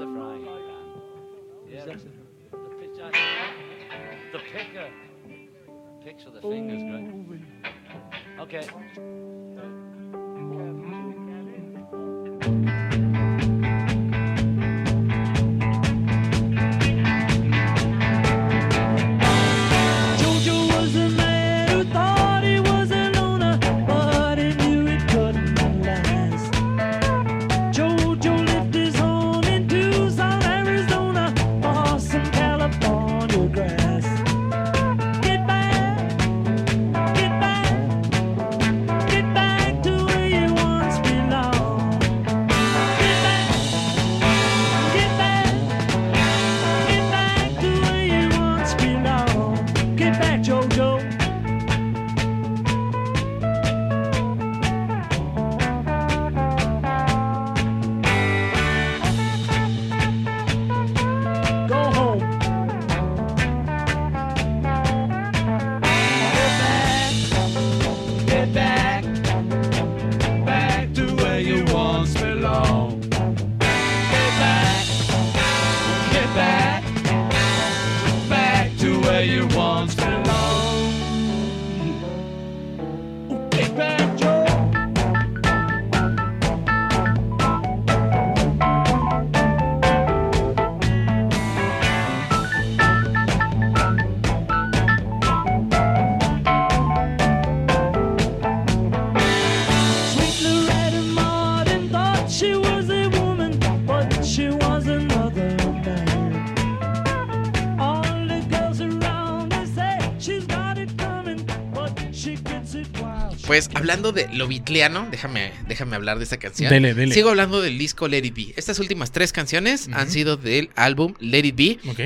hablando de lo bitleano, déjame, déjame hablar de esta canción. Dele, dele. Sigo hablando del disco Let It Be. Estas últimas tres canciones han sido del álbum Let It Be. Ok.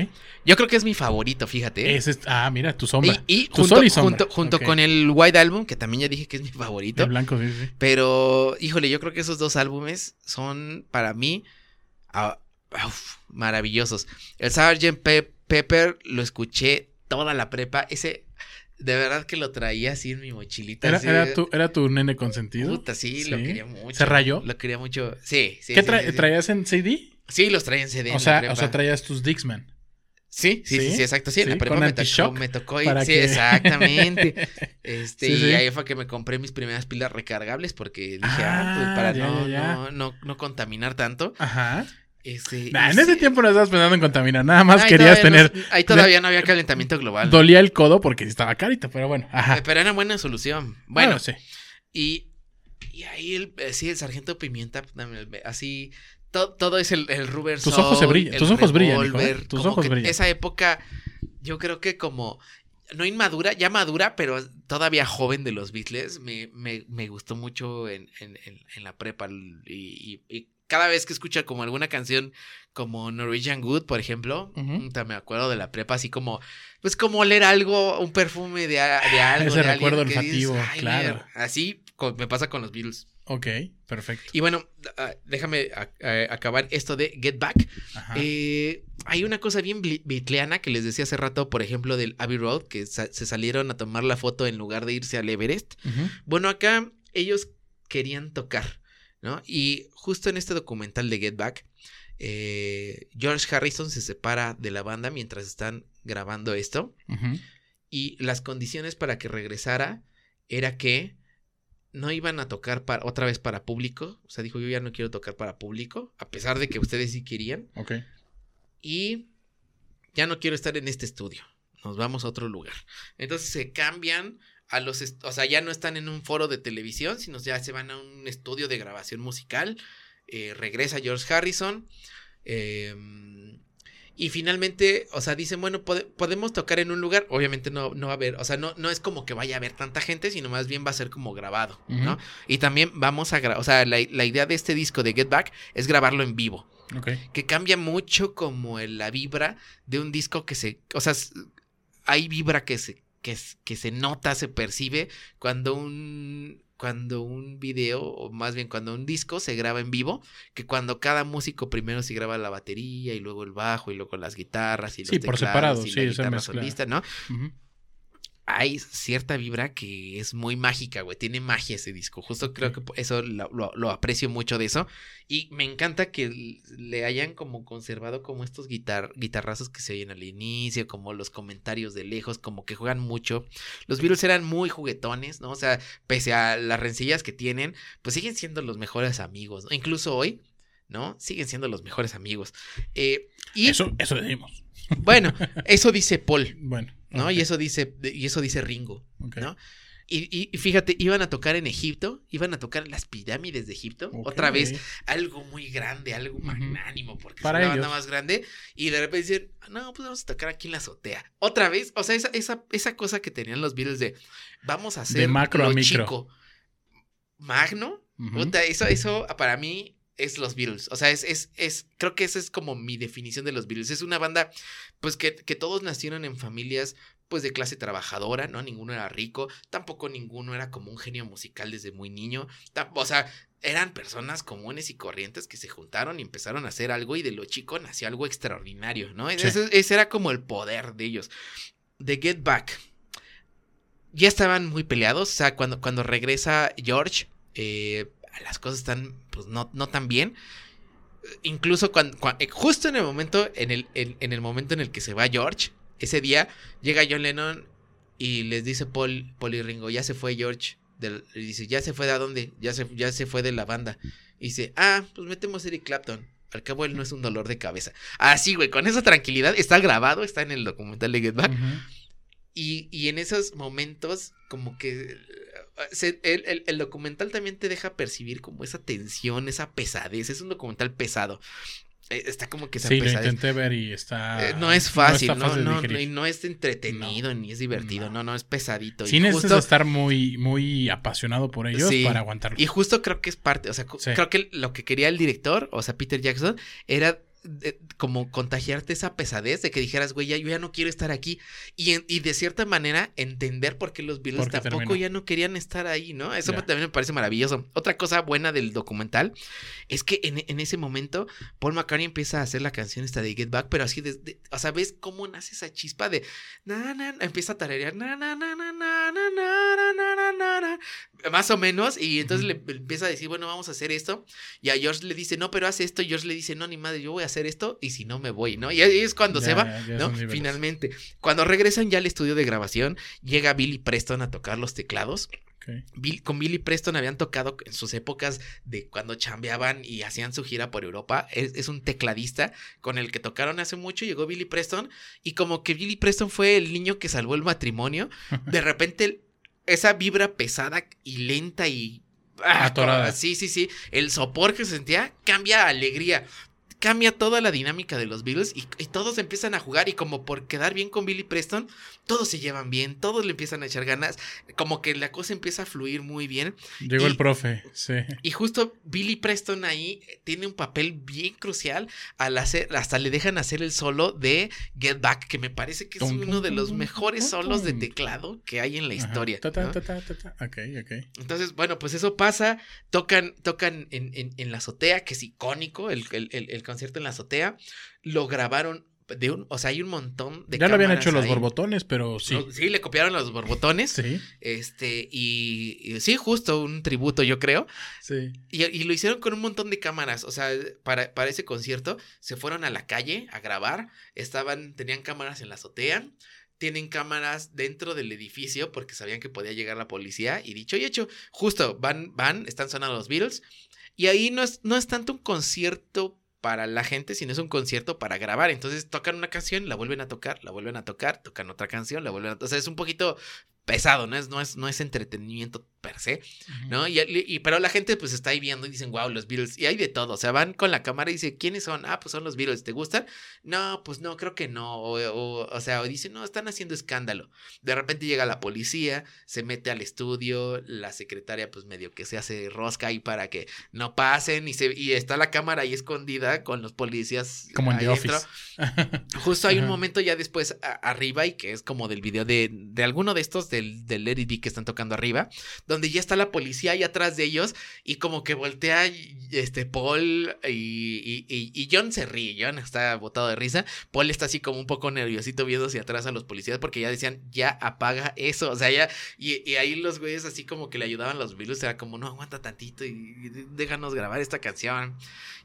Yo creo que es mi favorito, fíjate. ah, mira, tu sombra. Y, y tu junto, y sombra. junto, con el White Album, que también ya dije que es mi favorito. El blanco, sí, sí. Pero, híjole, yo creo que esos dos álbumes son para mí uf, maravillosos. El Sgt. Pe- Pepper lo escuché toda la prepa. Ese, de verdad que lo traía así en mi mochilita. ¿Era, así era tu, ¿Era tu nene consentido? Puta, sí, lo quería mucho. ¿Se rayó? Lo quería mucho. Sí, sí. ¿Qué tra- sí, sí. traías en CD? Sí, los traía en CD. O sea, o sea, traías tus Dixman. Sí, sí, sí, ¿Sí? exacto. Sí, en la prepa me tocó, me tocó ir. Sí, que- exactamente. *laughs* Este, y ahí fue que me compré mis primeras pilas recargables porque dije, ah, pues Ah, para ya, no, ya. No, no, no contaminar tanto. Ajá. Este, Nah, en ese tiempo no estabas pensando en contaminar, nada más Ahí querías tener. no- ahí todavía no había calentamiento global. Dolía el codo porque estaba carito, pero bueno. Ajá. Pero era buena solución. Bueno, Bueno, sí. y, y ahí el, eh, sí, el sargento Pimienta, así, to- todo es el, el Rubber Tus ojos se Soul, brillan, tus ojos brillan, hijo, ¿eh? Tus como ojos que brillan. Esa época, yo creo que como, no inmadura, ya madura, pero todavía joven de los Beatles, me, me, me gustó mucho en, en, en- en la prepa. Y, y- y cada vez que escucho como alguna canción como Norwegian Wood, por ejemplo, puta, me acuerdo de la prepa, así como, pues como oler algo, un perfume de, *laughs* algo. Ese de recuerdo dices, olfativo, "Ay, claro. mira". Así me pasa con los Beatles. Ok, perfecto. Y bueno, ah, déjame acabar esto de Get Back. Eh, hay una cosa bien bitleana que les decía hace rato, por ejemplo, del Abbey Road, que sa- se salieron a tomar la foto en lugar de irse al Everest. Bueno, acá ellos querían tocar, ¿no? Y justo en este documental de Get Back, eh, George Harrison se separa de la banda mientras están grabando esto. Y las condiciones para que regresara era que no iban a tocar para, otra vez para público. O sea, dijo, yo ya no quiero tocar para público, a pesar de que ustedes sí querían. Ok. Y ya no quiero estar en este estudio. Nos vamos a otro lugar. Entonces se cambian a los... O sea, ya no están en un foro de televisión, sino ya se van a un estudio de grabación musical. Eh, regresa George Harrison. eh, y finalmente, o sea, dicen, bueno, pode- podemos tocar en un lugar. Obviamente no, no va a haber, o sea, no, no es como que vaya a haber tanta gente, sino más bien va a ser como grabado, ¿no? Y también vamos a grabar, o sea, la, la idea de este disco de Get Back es grabarlo en vivo que cambia mucho como el- la vibra de un disco que se, o sea, hay vibra que se, que, se nota, se percibe cuando un, cuando un video, o más bien cuando un disco se graba en vivo, que cuando cada músico primero se graba la batería y luego el bajo y luego las guitarras y los Sí, por teclados separado, y sí, la guitarra solista, ¿no? Hay cierta vibra que es muy mágica, güey. Tiene magia ese disco. Justo creo que eso lo, lo- lo aprecio mucho de eso. Y me encanta que le hayan como conservado como estos guitar guitarrazos que se oyen al inicio, como los comentarios de lejos, como que juegan mucho. Los Beatles eran muy juguetones, ¿no? O sea, pese a las rencillas que tienen, pues siguen siendo los mejores amigos, ¿no? Incluso hoy, ¿no? Siguen siendo los mejores amigos. Eh, y Eso, eso decimos. bueno, *laughs* eso dice Paul, Bueno. ¿No? Y eso dice, y eso dice Ringo. ¿no? Y, y- fíjate, iban a tocar en Egipto, iban a tocar en las pirámides de Egipto, otra vez algo muy grande, algo magnánimo, porque Para es una banda más grande, y de repente dicen, no, pues vamos a tocar aquí en la azotea. Otra vez, o sea, esa, esa, esa cosa que tenían los Beatles de, vamos a hacer macro a micro. chico. Magno, puta, eso, eso para mí es los Beatles. O sea, es, es, es, creo que esa es como mi definición de los Beatles. Es una banda, pues, que, que todos nacieron en familias, pues, de clase trabajadora, ¿no? Ninguno era rico, tampoco ninguno era como un genio musical desde muy niño. O sea, eran personas comunes y corrientes que se juntaron y empezaron a hacer algo y de lo chico nació algo extraordinario, ¿no? Sí. Ese, ese era como el poder de ellos. De Get Back. Ya estaban muy peleados, o sea, cuando, cuando regresa George, eh, las cosas están, pues, no, no tan bien. Incluso cuando, justo en el momento, en el, en, en el momento en el que se va George, ese día llega John Lennon y les dice Paul, Paul y Ringo, ya se fue George. Del, y dice, ¿ya se fue de a dónde? Ya se, ya se fue de la banda. Y dice, ah, pues metemos a Eric Clapton. Al cabo él no es un dolor de cabeza. Así, güey, con esa tranquilidad. Está grabado, está en el documental de Get Back. Y, y en esos momentos, como que eh, se- el, el- el documental también te deja percibir como esa tensión, esa pesadez. Es un documental pesado. Eh, Está como que esa Sí, lo intenté ver y está. Eh, no es fácil, no, fácil no, y no es entretenido, ni es divertido, No. no, no, es pesadito. Sí y, necesitas justo, estar muy, muy apasionado por ellos Sí. para aguantarlo. y justo creo que es parte, o sea, Sí. creo que lo que quería el director, o sea, Peter Jackson, era eh, como contagiarte esa pesadez de que dijeras, güey, ya, yo ya no quiero estar aquí. Y, en- y de cierta manera entender por qué los Beatles ¿Por qué tampoco terminó? ya no querían estar ahí, ¿no? Eso también me parece maravilloso. Otra cosa buena del documental es que en, en ese momento Paul McCartney empieza a hacer la canción esta de Get Back, pero así o sea, ¿ves cómo nace esa chispa de na, na, na? empieza a tararear na, na, na, na, na, na, na, na, na, na, na, na, más o menos, y entonces le empieza a decir, bueno, vamos a hacer esto, y a George le dice, no, pero haz esto, y George le dice, no, ni madre, yo voy a hacer esto, y si no me voy, ¿no? Y ahí es cuando se va, ya, ya ¿no? Finalmente, cuando regresan ya al estudio de grabación, llega Billy Preston a tocar los teclados. Bill- con Billy Preston habían tocado en sus épocas de cuando chambeaban y hacían su gira por Europa. Es, es un tecladista con el que tocaron hace mucho. Llegó Billy Preston y como que Billy Preston fue el niño que salvó el matrimonio. *laughs* De repente esa vibra pesada y lenta y... ah, Atorada. Sí, sí, sí. El sopor que se sentía cambia a alegría. Cambia toda la dinámica de los Beatles y, y todos empiezan a jugar y como por quedar bien con Billy Preston, todos se llevan bien, todos le empiezan a echar ganas, como que la cosa empieza a fluir muy bien. Llegó Y- el profe, sí. Y justo Billy Preston ahí eh, tiene un papel bien crucial al hacer, hasta le dejan hacer el solo de Get Back, que me parece que es Tum, uno tum, de los tum, mejores solos de teclado que hay en la historia. Ta, ta, ¿no? ta, ta, ta, ta. Ok, ok. Entonces, bueno, pues eso pasa, tocan, tocan en, en- en la azotea, que es icónico, el, el- el- el concierto en la azotea, lo grabaron de un, o sea, hay un montón de ya lo habían hecho los ahí. borbotones, pero sí. No, sí, le copiaron los borbotones. Sí, Este, y, y sí, justo un tributo, yo creo. sí. Y, y lo hicieron con un montón de cámaras. O sea, para, para ese concierto se fueron a la calle a grabar. Estaban, tenían cámaras en la azotea. Tienen cámaras dentro del edificio porque sabían que podía llegar la policía. Y dicho y hecho, justo van, van, están sonando los Beatles. Y ahí no es, no es tanto un concierto para la gente, sino es un concierto para grabar. Entonces tocan una canción, la vuelven a tocar, la vuelven a tocar, tocan otra canción, la vuelven a... O sea, es un poquito pesado, no es, no es, no es entretenimiento per se. ¿no? Y, y- pero la gente pues está ahí viendo y dicen, wow, los Beatles. Y hay de todo. O sea, van con la cámara y dicen, ¿quiénes son? Ah, pues son los Beatles. ¿Te gustan? No, pues no, creo que no. O, o, o sea, o dicen, no, están haciendo escándalo. De repente llega la policía, se mete al estudio, la secretaria pues medio que se hace rosca ahí para que no pasen y, se, y está la cámara ahí escondida con los policías. Como en The. Office. *laughs* Justo hay un momento ya después a- arriba y que es como del video de, de alguno de estos del, del Let It Be que están tocando arriba. Donde ya está la policía ahí atrás de ellos y como que voltea este Paul y, y- y- John se ríe, John está botado de risa, Paul está así como un poco nerviosito viendo hacia atrás a los policías porque ya decían, ya apaga eso, o sea, ya, y, y ahí los güeyes así como que le ayudaban los virus, era como, no, aguanta tantito y, déjanos grabar esta canción.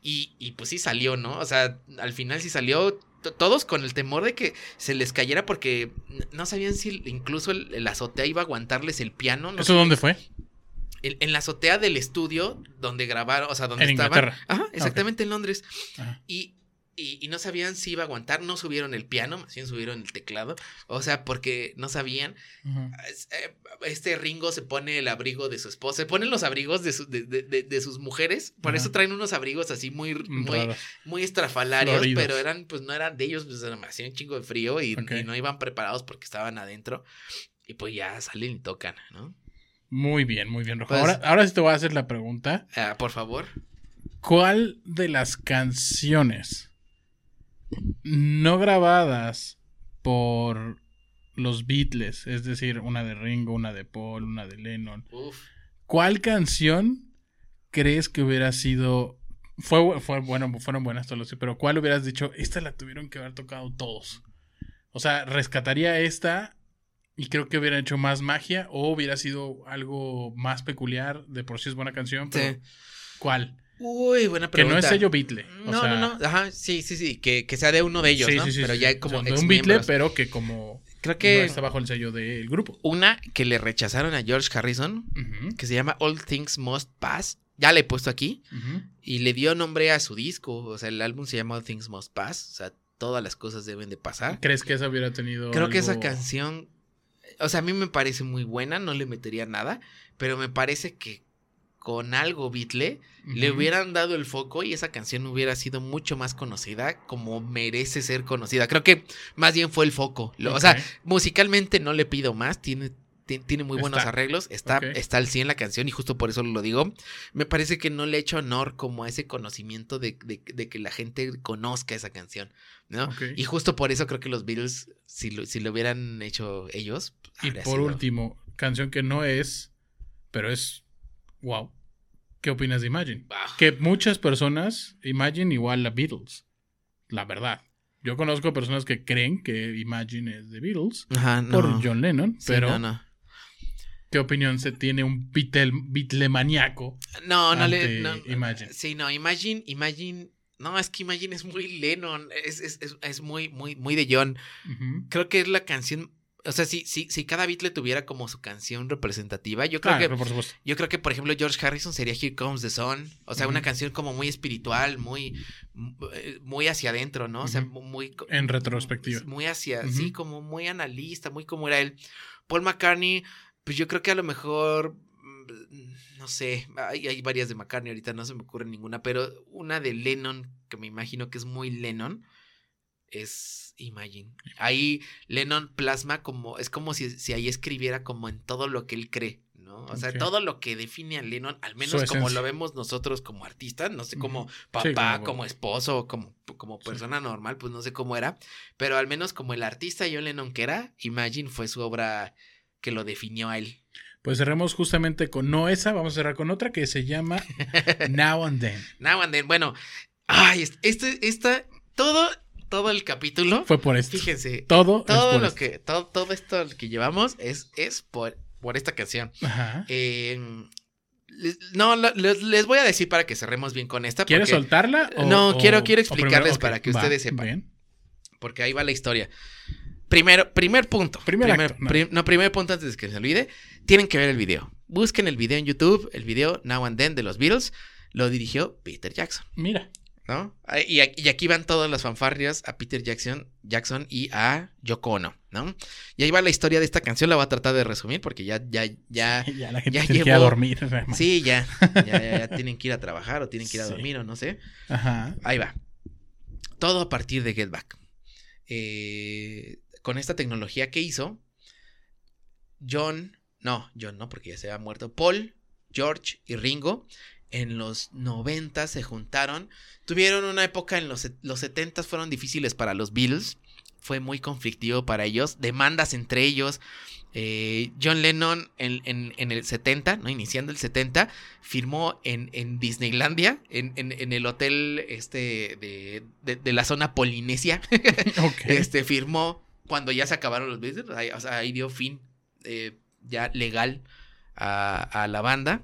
Y, y pues sí salió, ¿no? O sea, al final sí salió todos con el temor de que se les cayera porque no sabían si incluso el, el azotea iba a aguantarles el piano. No ¿Eso dónde fue? En, en la azotea del estudio donde grabaron, o sea, donde En estaban. Inglaterra. Ajá, exactamente en Londres. Ajá. Y, y, y no sabían si iba a aguantar, no subieron el piano, más bien subieron el teclado. O sea, porque no sabían. Eh, Este Ringo se pone el abrigo de su esposa, se ponen los abrigos de, su- de, de- de- sus mujeres, por eso traen unos abrigos así muy, muy, Raros. muy estrafalarios, Floridos. pero eran, pues no eran de ellos, pues me hacía un chingo de frío y no iban preparados porque estaban adentro. Y pues ya salen y tocan, ¿no? Muy bien, muy bien, Rojo. Pues- ahora, ahora sí te voy a hacer la pregunta. Ah, por favor. ¿Cuál de las canciones no grabadas por los Beatles, es decir, una de Ringo, una de Paul, una de Lennon, Uf. ¿cuál canción crees que hubiera sido fue, fue bueno, fueron buenas todas, pero cuál hubieras dicho, esta la tuvieron que haber tocado todos? O sea, rescataría esta y creo que hubiera hecho más magia o hubiera sido algo más peculiar, de por sí es buena canción, pero Sí. ¿cuál? Uy, buena Que pregunta. no es sello Beatle. o No, sea, no, no. Ajá, sí, sí, sí. Que, que sea de uno de ellos, sí, ¿no? sí, sí, pero ya como O sea, de un Beatle, pero que como Creo no que está bajo el sello del grupo. una que le rechazaron a George Harrison, que se llama All Things Must Pass. Ya le he puesto aquí. Y le dio nombre a su disco. O sea, el álbum se llama All Things Must Pass. O sea, todas las cosas deben de pasar. ¿Crees que esa hubiera tenido Creo que esa canción. O sea, a mí me parece muy buena. No le metería nada. Pero me parece que con algo Beatle le hubieran dado el foco y esa canción hubiera sido mucho más conocida como merece ser conocida. Creo que más bien fue el foco. Lo- O sea, musicalmente no le pido más, tiene, ti- tiene muy buenos Está. arreglos, está, Ok. está al 100 la canción y justo por eso lo digo. Me parece que no le he hecho honor como a ese conocimiento de, de- de que la gente conozca esa canción, ¿no? Y justo por eso creo que los Beatles, si lo, si lo hubieran hecho ellos... Y por sido- último, canción que no es, pero es wow. ¿Qué opinas de Imagine? Ah, Que muchas personas, Imagine igual a Beatles. La verdad. Yo conozco personas que creen que Imagine es de Beatles Ajá, no. por John Lennon, Sí, pero no, no. ¿qué opinión se tiene un Beatle, Beatlemaniaco? No, no le. ante no, Imagine. Sí, no, Imagine, Imagine. No, es que Imagine es muy Lennon. Es, es, es, es muy, muy, muy de John. Creo que es la canción. O sea, si, si, si cada Beatle tuviera como su canción representativa, yo creo Claro, que. por. Yo creo que, por ejemplo, George Harrison sería Here Comes the Sun. O sea, una canción como muy espiritual, muy, muy hacia adentro, ¿no? O sea, muy. En retrospectiva. Muy hacia, Ujú. sí, como muy analista, muy como era él. Paul McCartney, pues yo creo que a lo mejor. mm, No sé, hay, hay varias de McCartney, ahorita no se me ocurre ninguna, pero una de Lennon, que me imagino que es muy Lennon, es Imagine. Ahí Lennon plasma como, es como si, si ahí escribiera como en todo lo que él cree, ¿no? O sea, todo lo que define a Lennon, al menos como lo vemos nosotros como artistas, no sé, como papá, Sí, como- como esposo, como, como Sí. persona normal, pues no sé cómo era, pero al menos como el artista John Lennon que era, Imagine fue su obra que lo definió a él. Pues cerremos justamente con no esa, vamos a cerrar con otra que se llama *laughs* Now and Then. Now and then, bueno, ay, es- este, esta, todo, todo el capítulo, Fue por esto. fíjense, Todo, es todo por lo esto. que, todo, todo esto que llevamos es, es por, por esta canción. Ajá. Eh, les- no, les, les voy a decir para que cerremos bien con esta. ¿Quieres porque- soltarla? o- No, o- quiero- quiero primero? explicarles para que va, ustedes sepan. bien. Porque ahí va la historia. Primero, primer punto. Primer acto, no. prim- no, primer punto antes de que se olvide. Tienen que ver el video. Busquen el video en YouTube, el video Now and Then de los Beatles. Lo dirigió Peter Jackson, Mira. ¿No? Ah, Y, aquí- y aquí van todas las fanfarrias a Peter Jackson, Jackson y a Yoko Ono, ¿no? Y ahí va la historia de esta canción. La voy a tratar de resumir porque ya, ya, ya. Ya la gente ya tiene que ir a llevó- dormir. Sí, ya, ya, ya, ya *laughs* tienen que ir a trabajar o tienen que ir a Sí. dormir o no sé. Ajá. Ahí va. Todo a partir de Get Back. Eh, con esta tecnología que hizo, John, no, John no, porque ya se había muerto, Paul, George y Ringo, en los 90 se juntaron. Tuvieron una época en los, los 70 fueron difíciles para los Beatles. Fue muy conflictivo para ellos. Demandas entre ellos. Eh, John Lennon en, en- en el 70, ¿no? Iniciando el 70, firmó en, en Disneylandia, en, el hotel este de, de- de la zona polinesia. *laughs* Este firmó cuando ya se acabaron los Beatles, ahí, o sea, ahí dio fin eh, ya legal a, a la banda.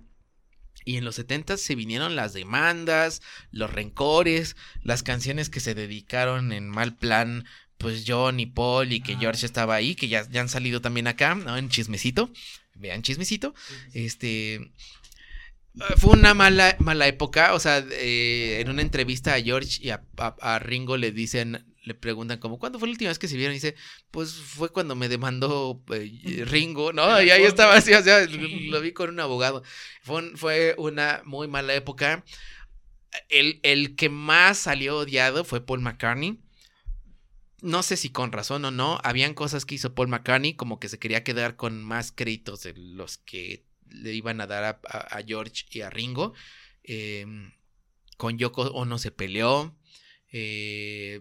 Y en los 70 se vinieron las demandas, los rencores, las canciones que se dedicaron en mal plan, pues John y Paul y que Ah. George estaba ahí, que ya, ya han salido también acá, ¿no? En Chismecito. Vean Chismecito. Este. eh, Fue una mala, mala época. O sea, eh, en una entrevista a George y a, a- a Ringo le dicen, le preguntan como, ¿cuándo fue la última vez que se vieron? Y dice, pues fue cuando me demandó eh, Ringo, ¿no? Y ahí estaba así, o sea, lo, vi con un abogado. Fue, un- fue una muy mala época. El, el que más salió odiado fue Paul McCartney. No sé si con razón o no, habían cosas que hizo Paul McCartney como que se quería quedar con más créditos de los que le iban a dar a, a- a George y a Ringo. Eh, con Yoko Ono se peleó. Eh,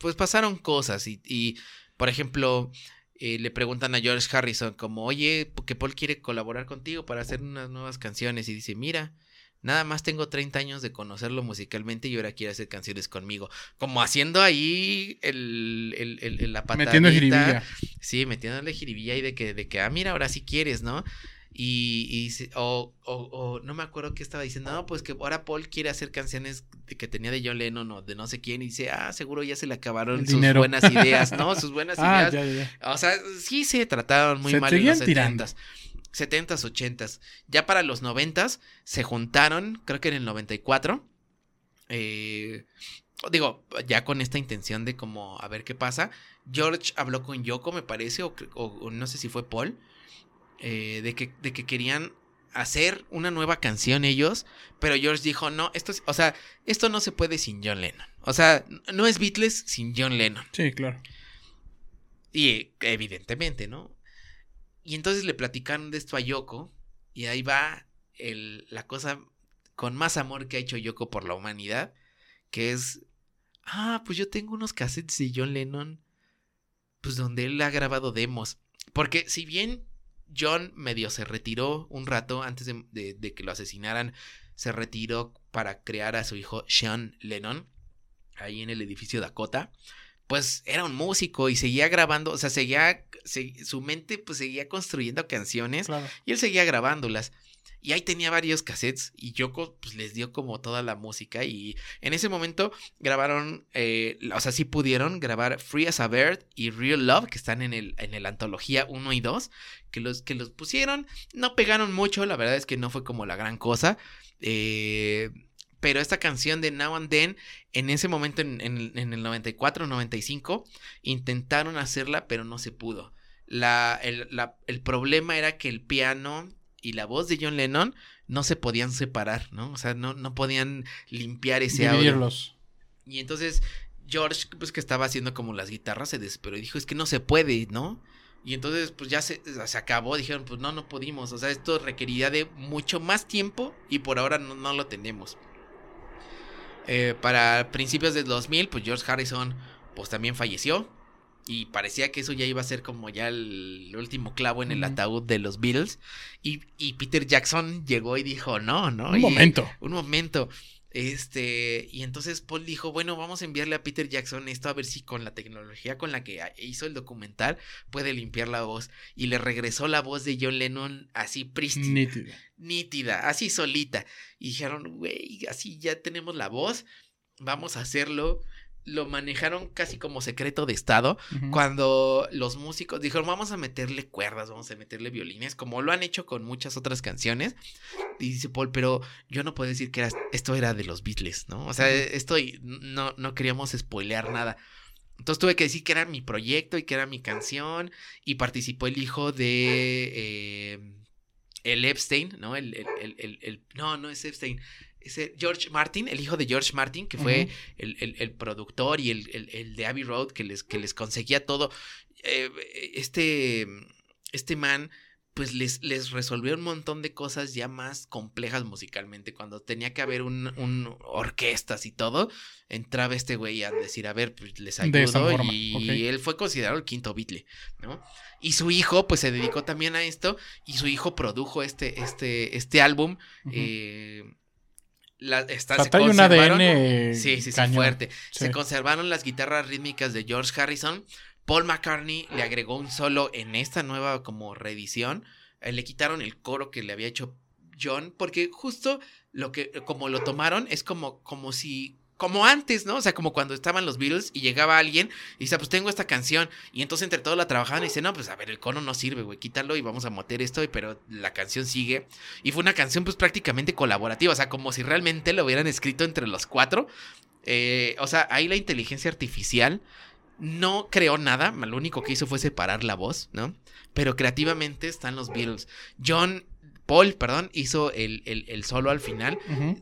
pues pasaron cosas y, y, por ejemplo, eh, le preguntan a George Harrison como, oye, que Paul quiere colaborar contigo para hacer unas nuevas canciones y dice, mira, nada más tengo 30 años de conocerlo musicalmente y ahora quiere hacer canciones conmigo. Como haciendo ahí el, el, el- el- la patadita. Metiendo jiribilla. Sí, metiéndole jiribilla y de que, de que, ah, mira, ahora sí quieres, ¿no? Y, o, no me acuerdo qué estaba diciendo, no, pues que ahora Paul quiere hacer canciones de- que tenía de John Lennon o de no sé quién y dice, ah, seguro ya se le acabaron sus buenas ideas, ¿no? *laughs* Sus buenas Ah, ideas. ya, ya, ya. O sea, sí se trataron muy Se mal en los seguían tirando. 70s. 70s, 80s. Ya para los 90s se juntaron, creo que en el 94. eh, digo, ya con esta intención de como a ver qué pasa. George habló con Yoko, me parece, o no sé si fue Paul, eh, de, que, de que querían hacer una nueva canción ellos, pero George dijo, no, esto es, o sea, esto no se puede sin John Lennon. O sea, no es Beatles sin John Lennon. Sí, claro. Y eh, evidentemente, ¿no? Y entonces le platicaron de esto a Yoko. Y ahí va el- la cosa con más amor que ha hecho Yoko por la humanidad. Que es. Ah, pues yo tengo unos cassettes de John Lennon. Pues donde él ha grabado demos. Porque si bien John medio se retiró un rato antes de, de- de que lo asesinaran. Se retiró para crear a su hijo Sean Lennon. Ahí en el edificio Dakota pues era un músico y seguía grabando, o sea, seguía, se- su mente pues seguía construyendo canciones Claro. y él seguía grabándolas. Y ahí tenía varios cassettes y Yoko pues les dio como toda la música y en ese momento grabaron, eh, o sea, sí pudieron grabar Free as a Bird y Real Love que están en el, en el antología 1 y 2, que los, que los pusieron, no pegaron mucho, la verdad es que no fue como la gran cosa. eh, pero esta canción de Now and Then, en ese momento, en, en- el 94, 95, intentaron hacerla, pero no se pudo. La, el, el problema era que el piano y la voz de John Lennon no se podían separar, ¿no? O sea, no, no podían limpiar ese audio. Dividirlos. Y entonces George, pues que estaba haciendo como las guitarras, se desesperó y dijo, es que no se puede, ¿no? Y entonces pues ya se, se acabó, dijeron, pues no, no pudimos, o sea, esto requeriría de mucho más tiempo y por ahora no, no lo tenemos. Eh, para principios del 2000, pues George Harrison pues también falleció y parecía que eso ya iba a ser como ya el último clavo en el ataúd de los Beatles y, y Peter Jackson llegó y dijo, no, no. Un y- momento. un momento. Este, y entonces Paul dijo, bueno, vamos a enviarle a Peter Jackson esto a ver si con la tecnología con la que hizo el documental puede limpiar la voz. Y le regresó la voz de John Lennon así prístina, Nítido. nítida, así solita. Y dijeron, güey, así ya tenemos la voz, vamos a hacerlo. Lo manejaron casi como secreto de estado. Cuando los músicos dijeron, vamos a meterle cuerdas, vamos a meterle violines, como lo han hecho con muchas otras canciones. Y dice Paul, pero yo no puedo decir que era- esto era de los Beatles, ¿no? O sea, esto no, no queríamos spoilear nada. Entonces tuve que decir que era mi proyecto y que era mi canción. Y participó el hijo de eh, el Epstein, ¿no? El- el- el- el- no, no es Epstein. Es el George Martin, el hijo de George Martin, que fue el, el- el productor y el, el- el de Abbey Road que les, que les conseguía todo. Eh, este, este man, pues les, les resolvió un montón de cosas ya más complejas musicalmente. Cuando tenía que haber un, un orquestas y todo, entraba este güey a decir, a ver, pues les ayudo. y él fue considerado el quinto Beatle, ¿no? Y su hijo, pues se dedicó también a esto, y su hijo produjo este, este, este álbum. Eh, la, está, O sea, se un conservaron- ADN Sí, sí, sí, fuerte. Sí. Se conservaron las guitarras rítmicas de George Harrison. Paul McCartney le agregó un solo en esta nueva como reedición. Eh, le quitaron el coro que le había hecho John, porque justo lo que, como lo tomaron, es como, como si, como antes, ¿no? O sea, como cuando estaban los Beatles y llegaba alguien y dice, pues tengo esta canción. Y entonces entre todos la trabajaban y dice, no, pues a ver, el coro no sirve, güey, quítalo y vamos a meter esto, pero la canción sigue. Y fue una canción pues prácticamente colaborativa, o sea, como si realmente lo hubieran escrito entre los cuatro. Eh, o sea, ahí la inteligencia artificial no creó nada, lo único que hizo fue separar la voz, ¿no? Pero creativamente están los Beatles. John, Paul, perdón, hizo el, el, el solo al final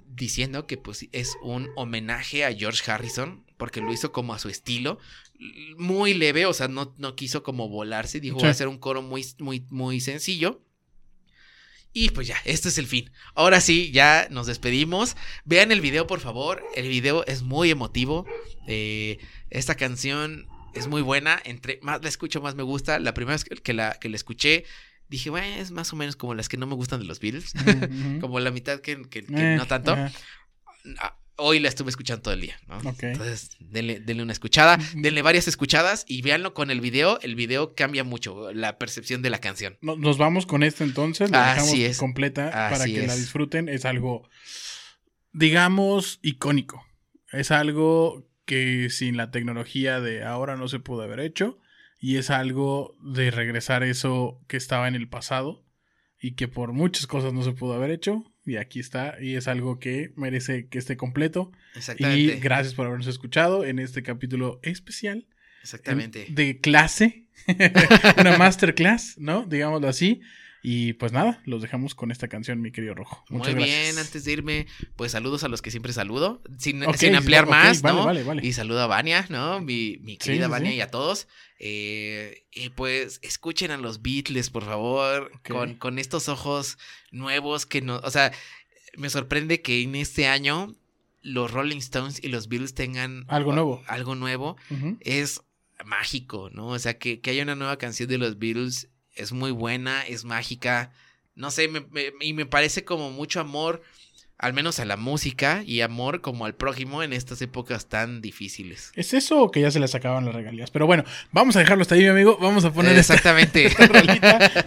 diciendo que pues es un homenaje a George Harrison, porque lo hizo como a su estilo, muy leve, o sea, no, no quiso como volarse, dijo Sí. voy a hacer un coro muy, muy, muy sencillo. Y pues ya, este es el fin. Ahora sí, ya nos despedimos. Vean el video, por favor. El video es muy emotivo. Eh, esta canción es muy buena. Entre más la escucho, más me gusta. La primera vez que la, que la escuché, dije, bueno, es más o menos como las que no me gustan de los Beatles. *laughs* Como la mitad que, que- que Eh, no tanto. Ah, Hoy la estuve escuchando todo el día, ¿no? Entonces, denle, denle una escuchada, denle varias escuchadas y véanlo con el video. El video cambia mucho la percepción de la canción. No- Nos vamos con esta entonces, la Así dejamos es. completa para que la disfruten. Es algo, digamos, icónico. Es algo que sin la tecnología de ahora no se pudo haber hecho. Y es algo de regresar eso que estaba en el pasado y que por muchas cosas no se pudo haber hecho. Y aquí está, y es algo que merece que esté completo. Y Exactamente. gracias por habernos escuchado en este capítulo especial Exactamente. de clase, *laughs* una masterclass, ¿no? Digámoslo así. Y pues nada, los dejamos con esta canción, mi querido Rojo. Muchas Muy gracias. bien, antes de irme, pues saludos a los que siempre saludo, sin, sin ampliar más, vale, ¿no? vale, vale. Y saludo a Vania, ¿no? Mi, mi querida sí, Vania sí. y a todos. Eh, y pues escuchen a los Beatles, por favor, con, con estos ojos nuevos que no, o sea, me sorprende que en este año los Rolling Stones y los Beatles tengan Algo nuevo. Algo nuevo es mágico, ¿no? O sea, que, que haya una nueva canción de los Beatles es muy buena, es mágica. No sé, me- me- y me parece como mucho amor, al menos a la música, y amor como al prójimo en estas épocas tan difíciles. ¿Es eso o que ya se les acaban las regalías? Pero bueno, vamos a dejarlo hasta ahí, mi amigo. Vamos a poner esta, Exactamente. *laughs* esta.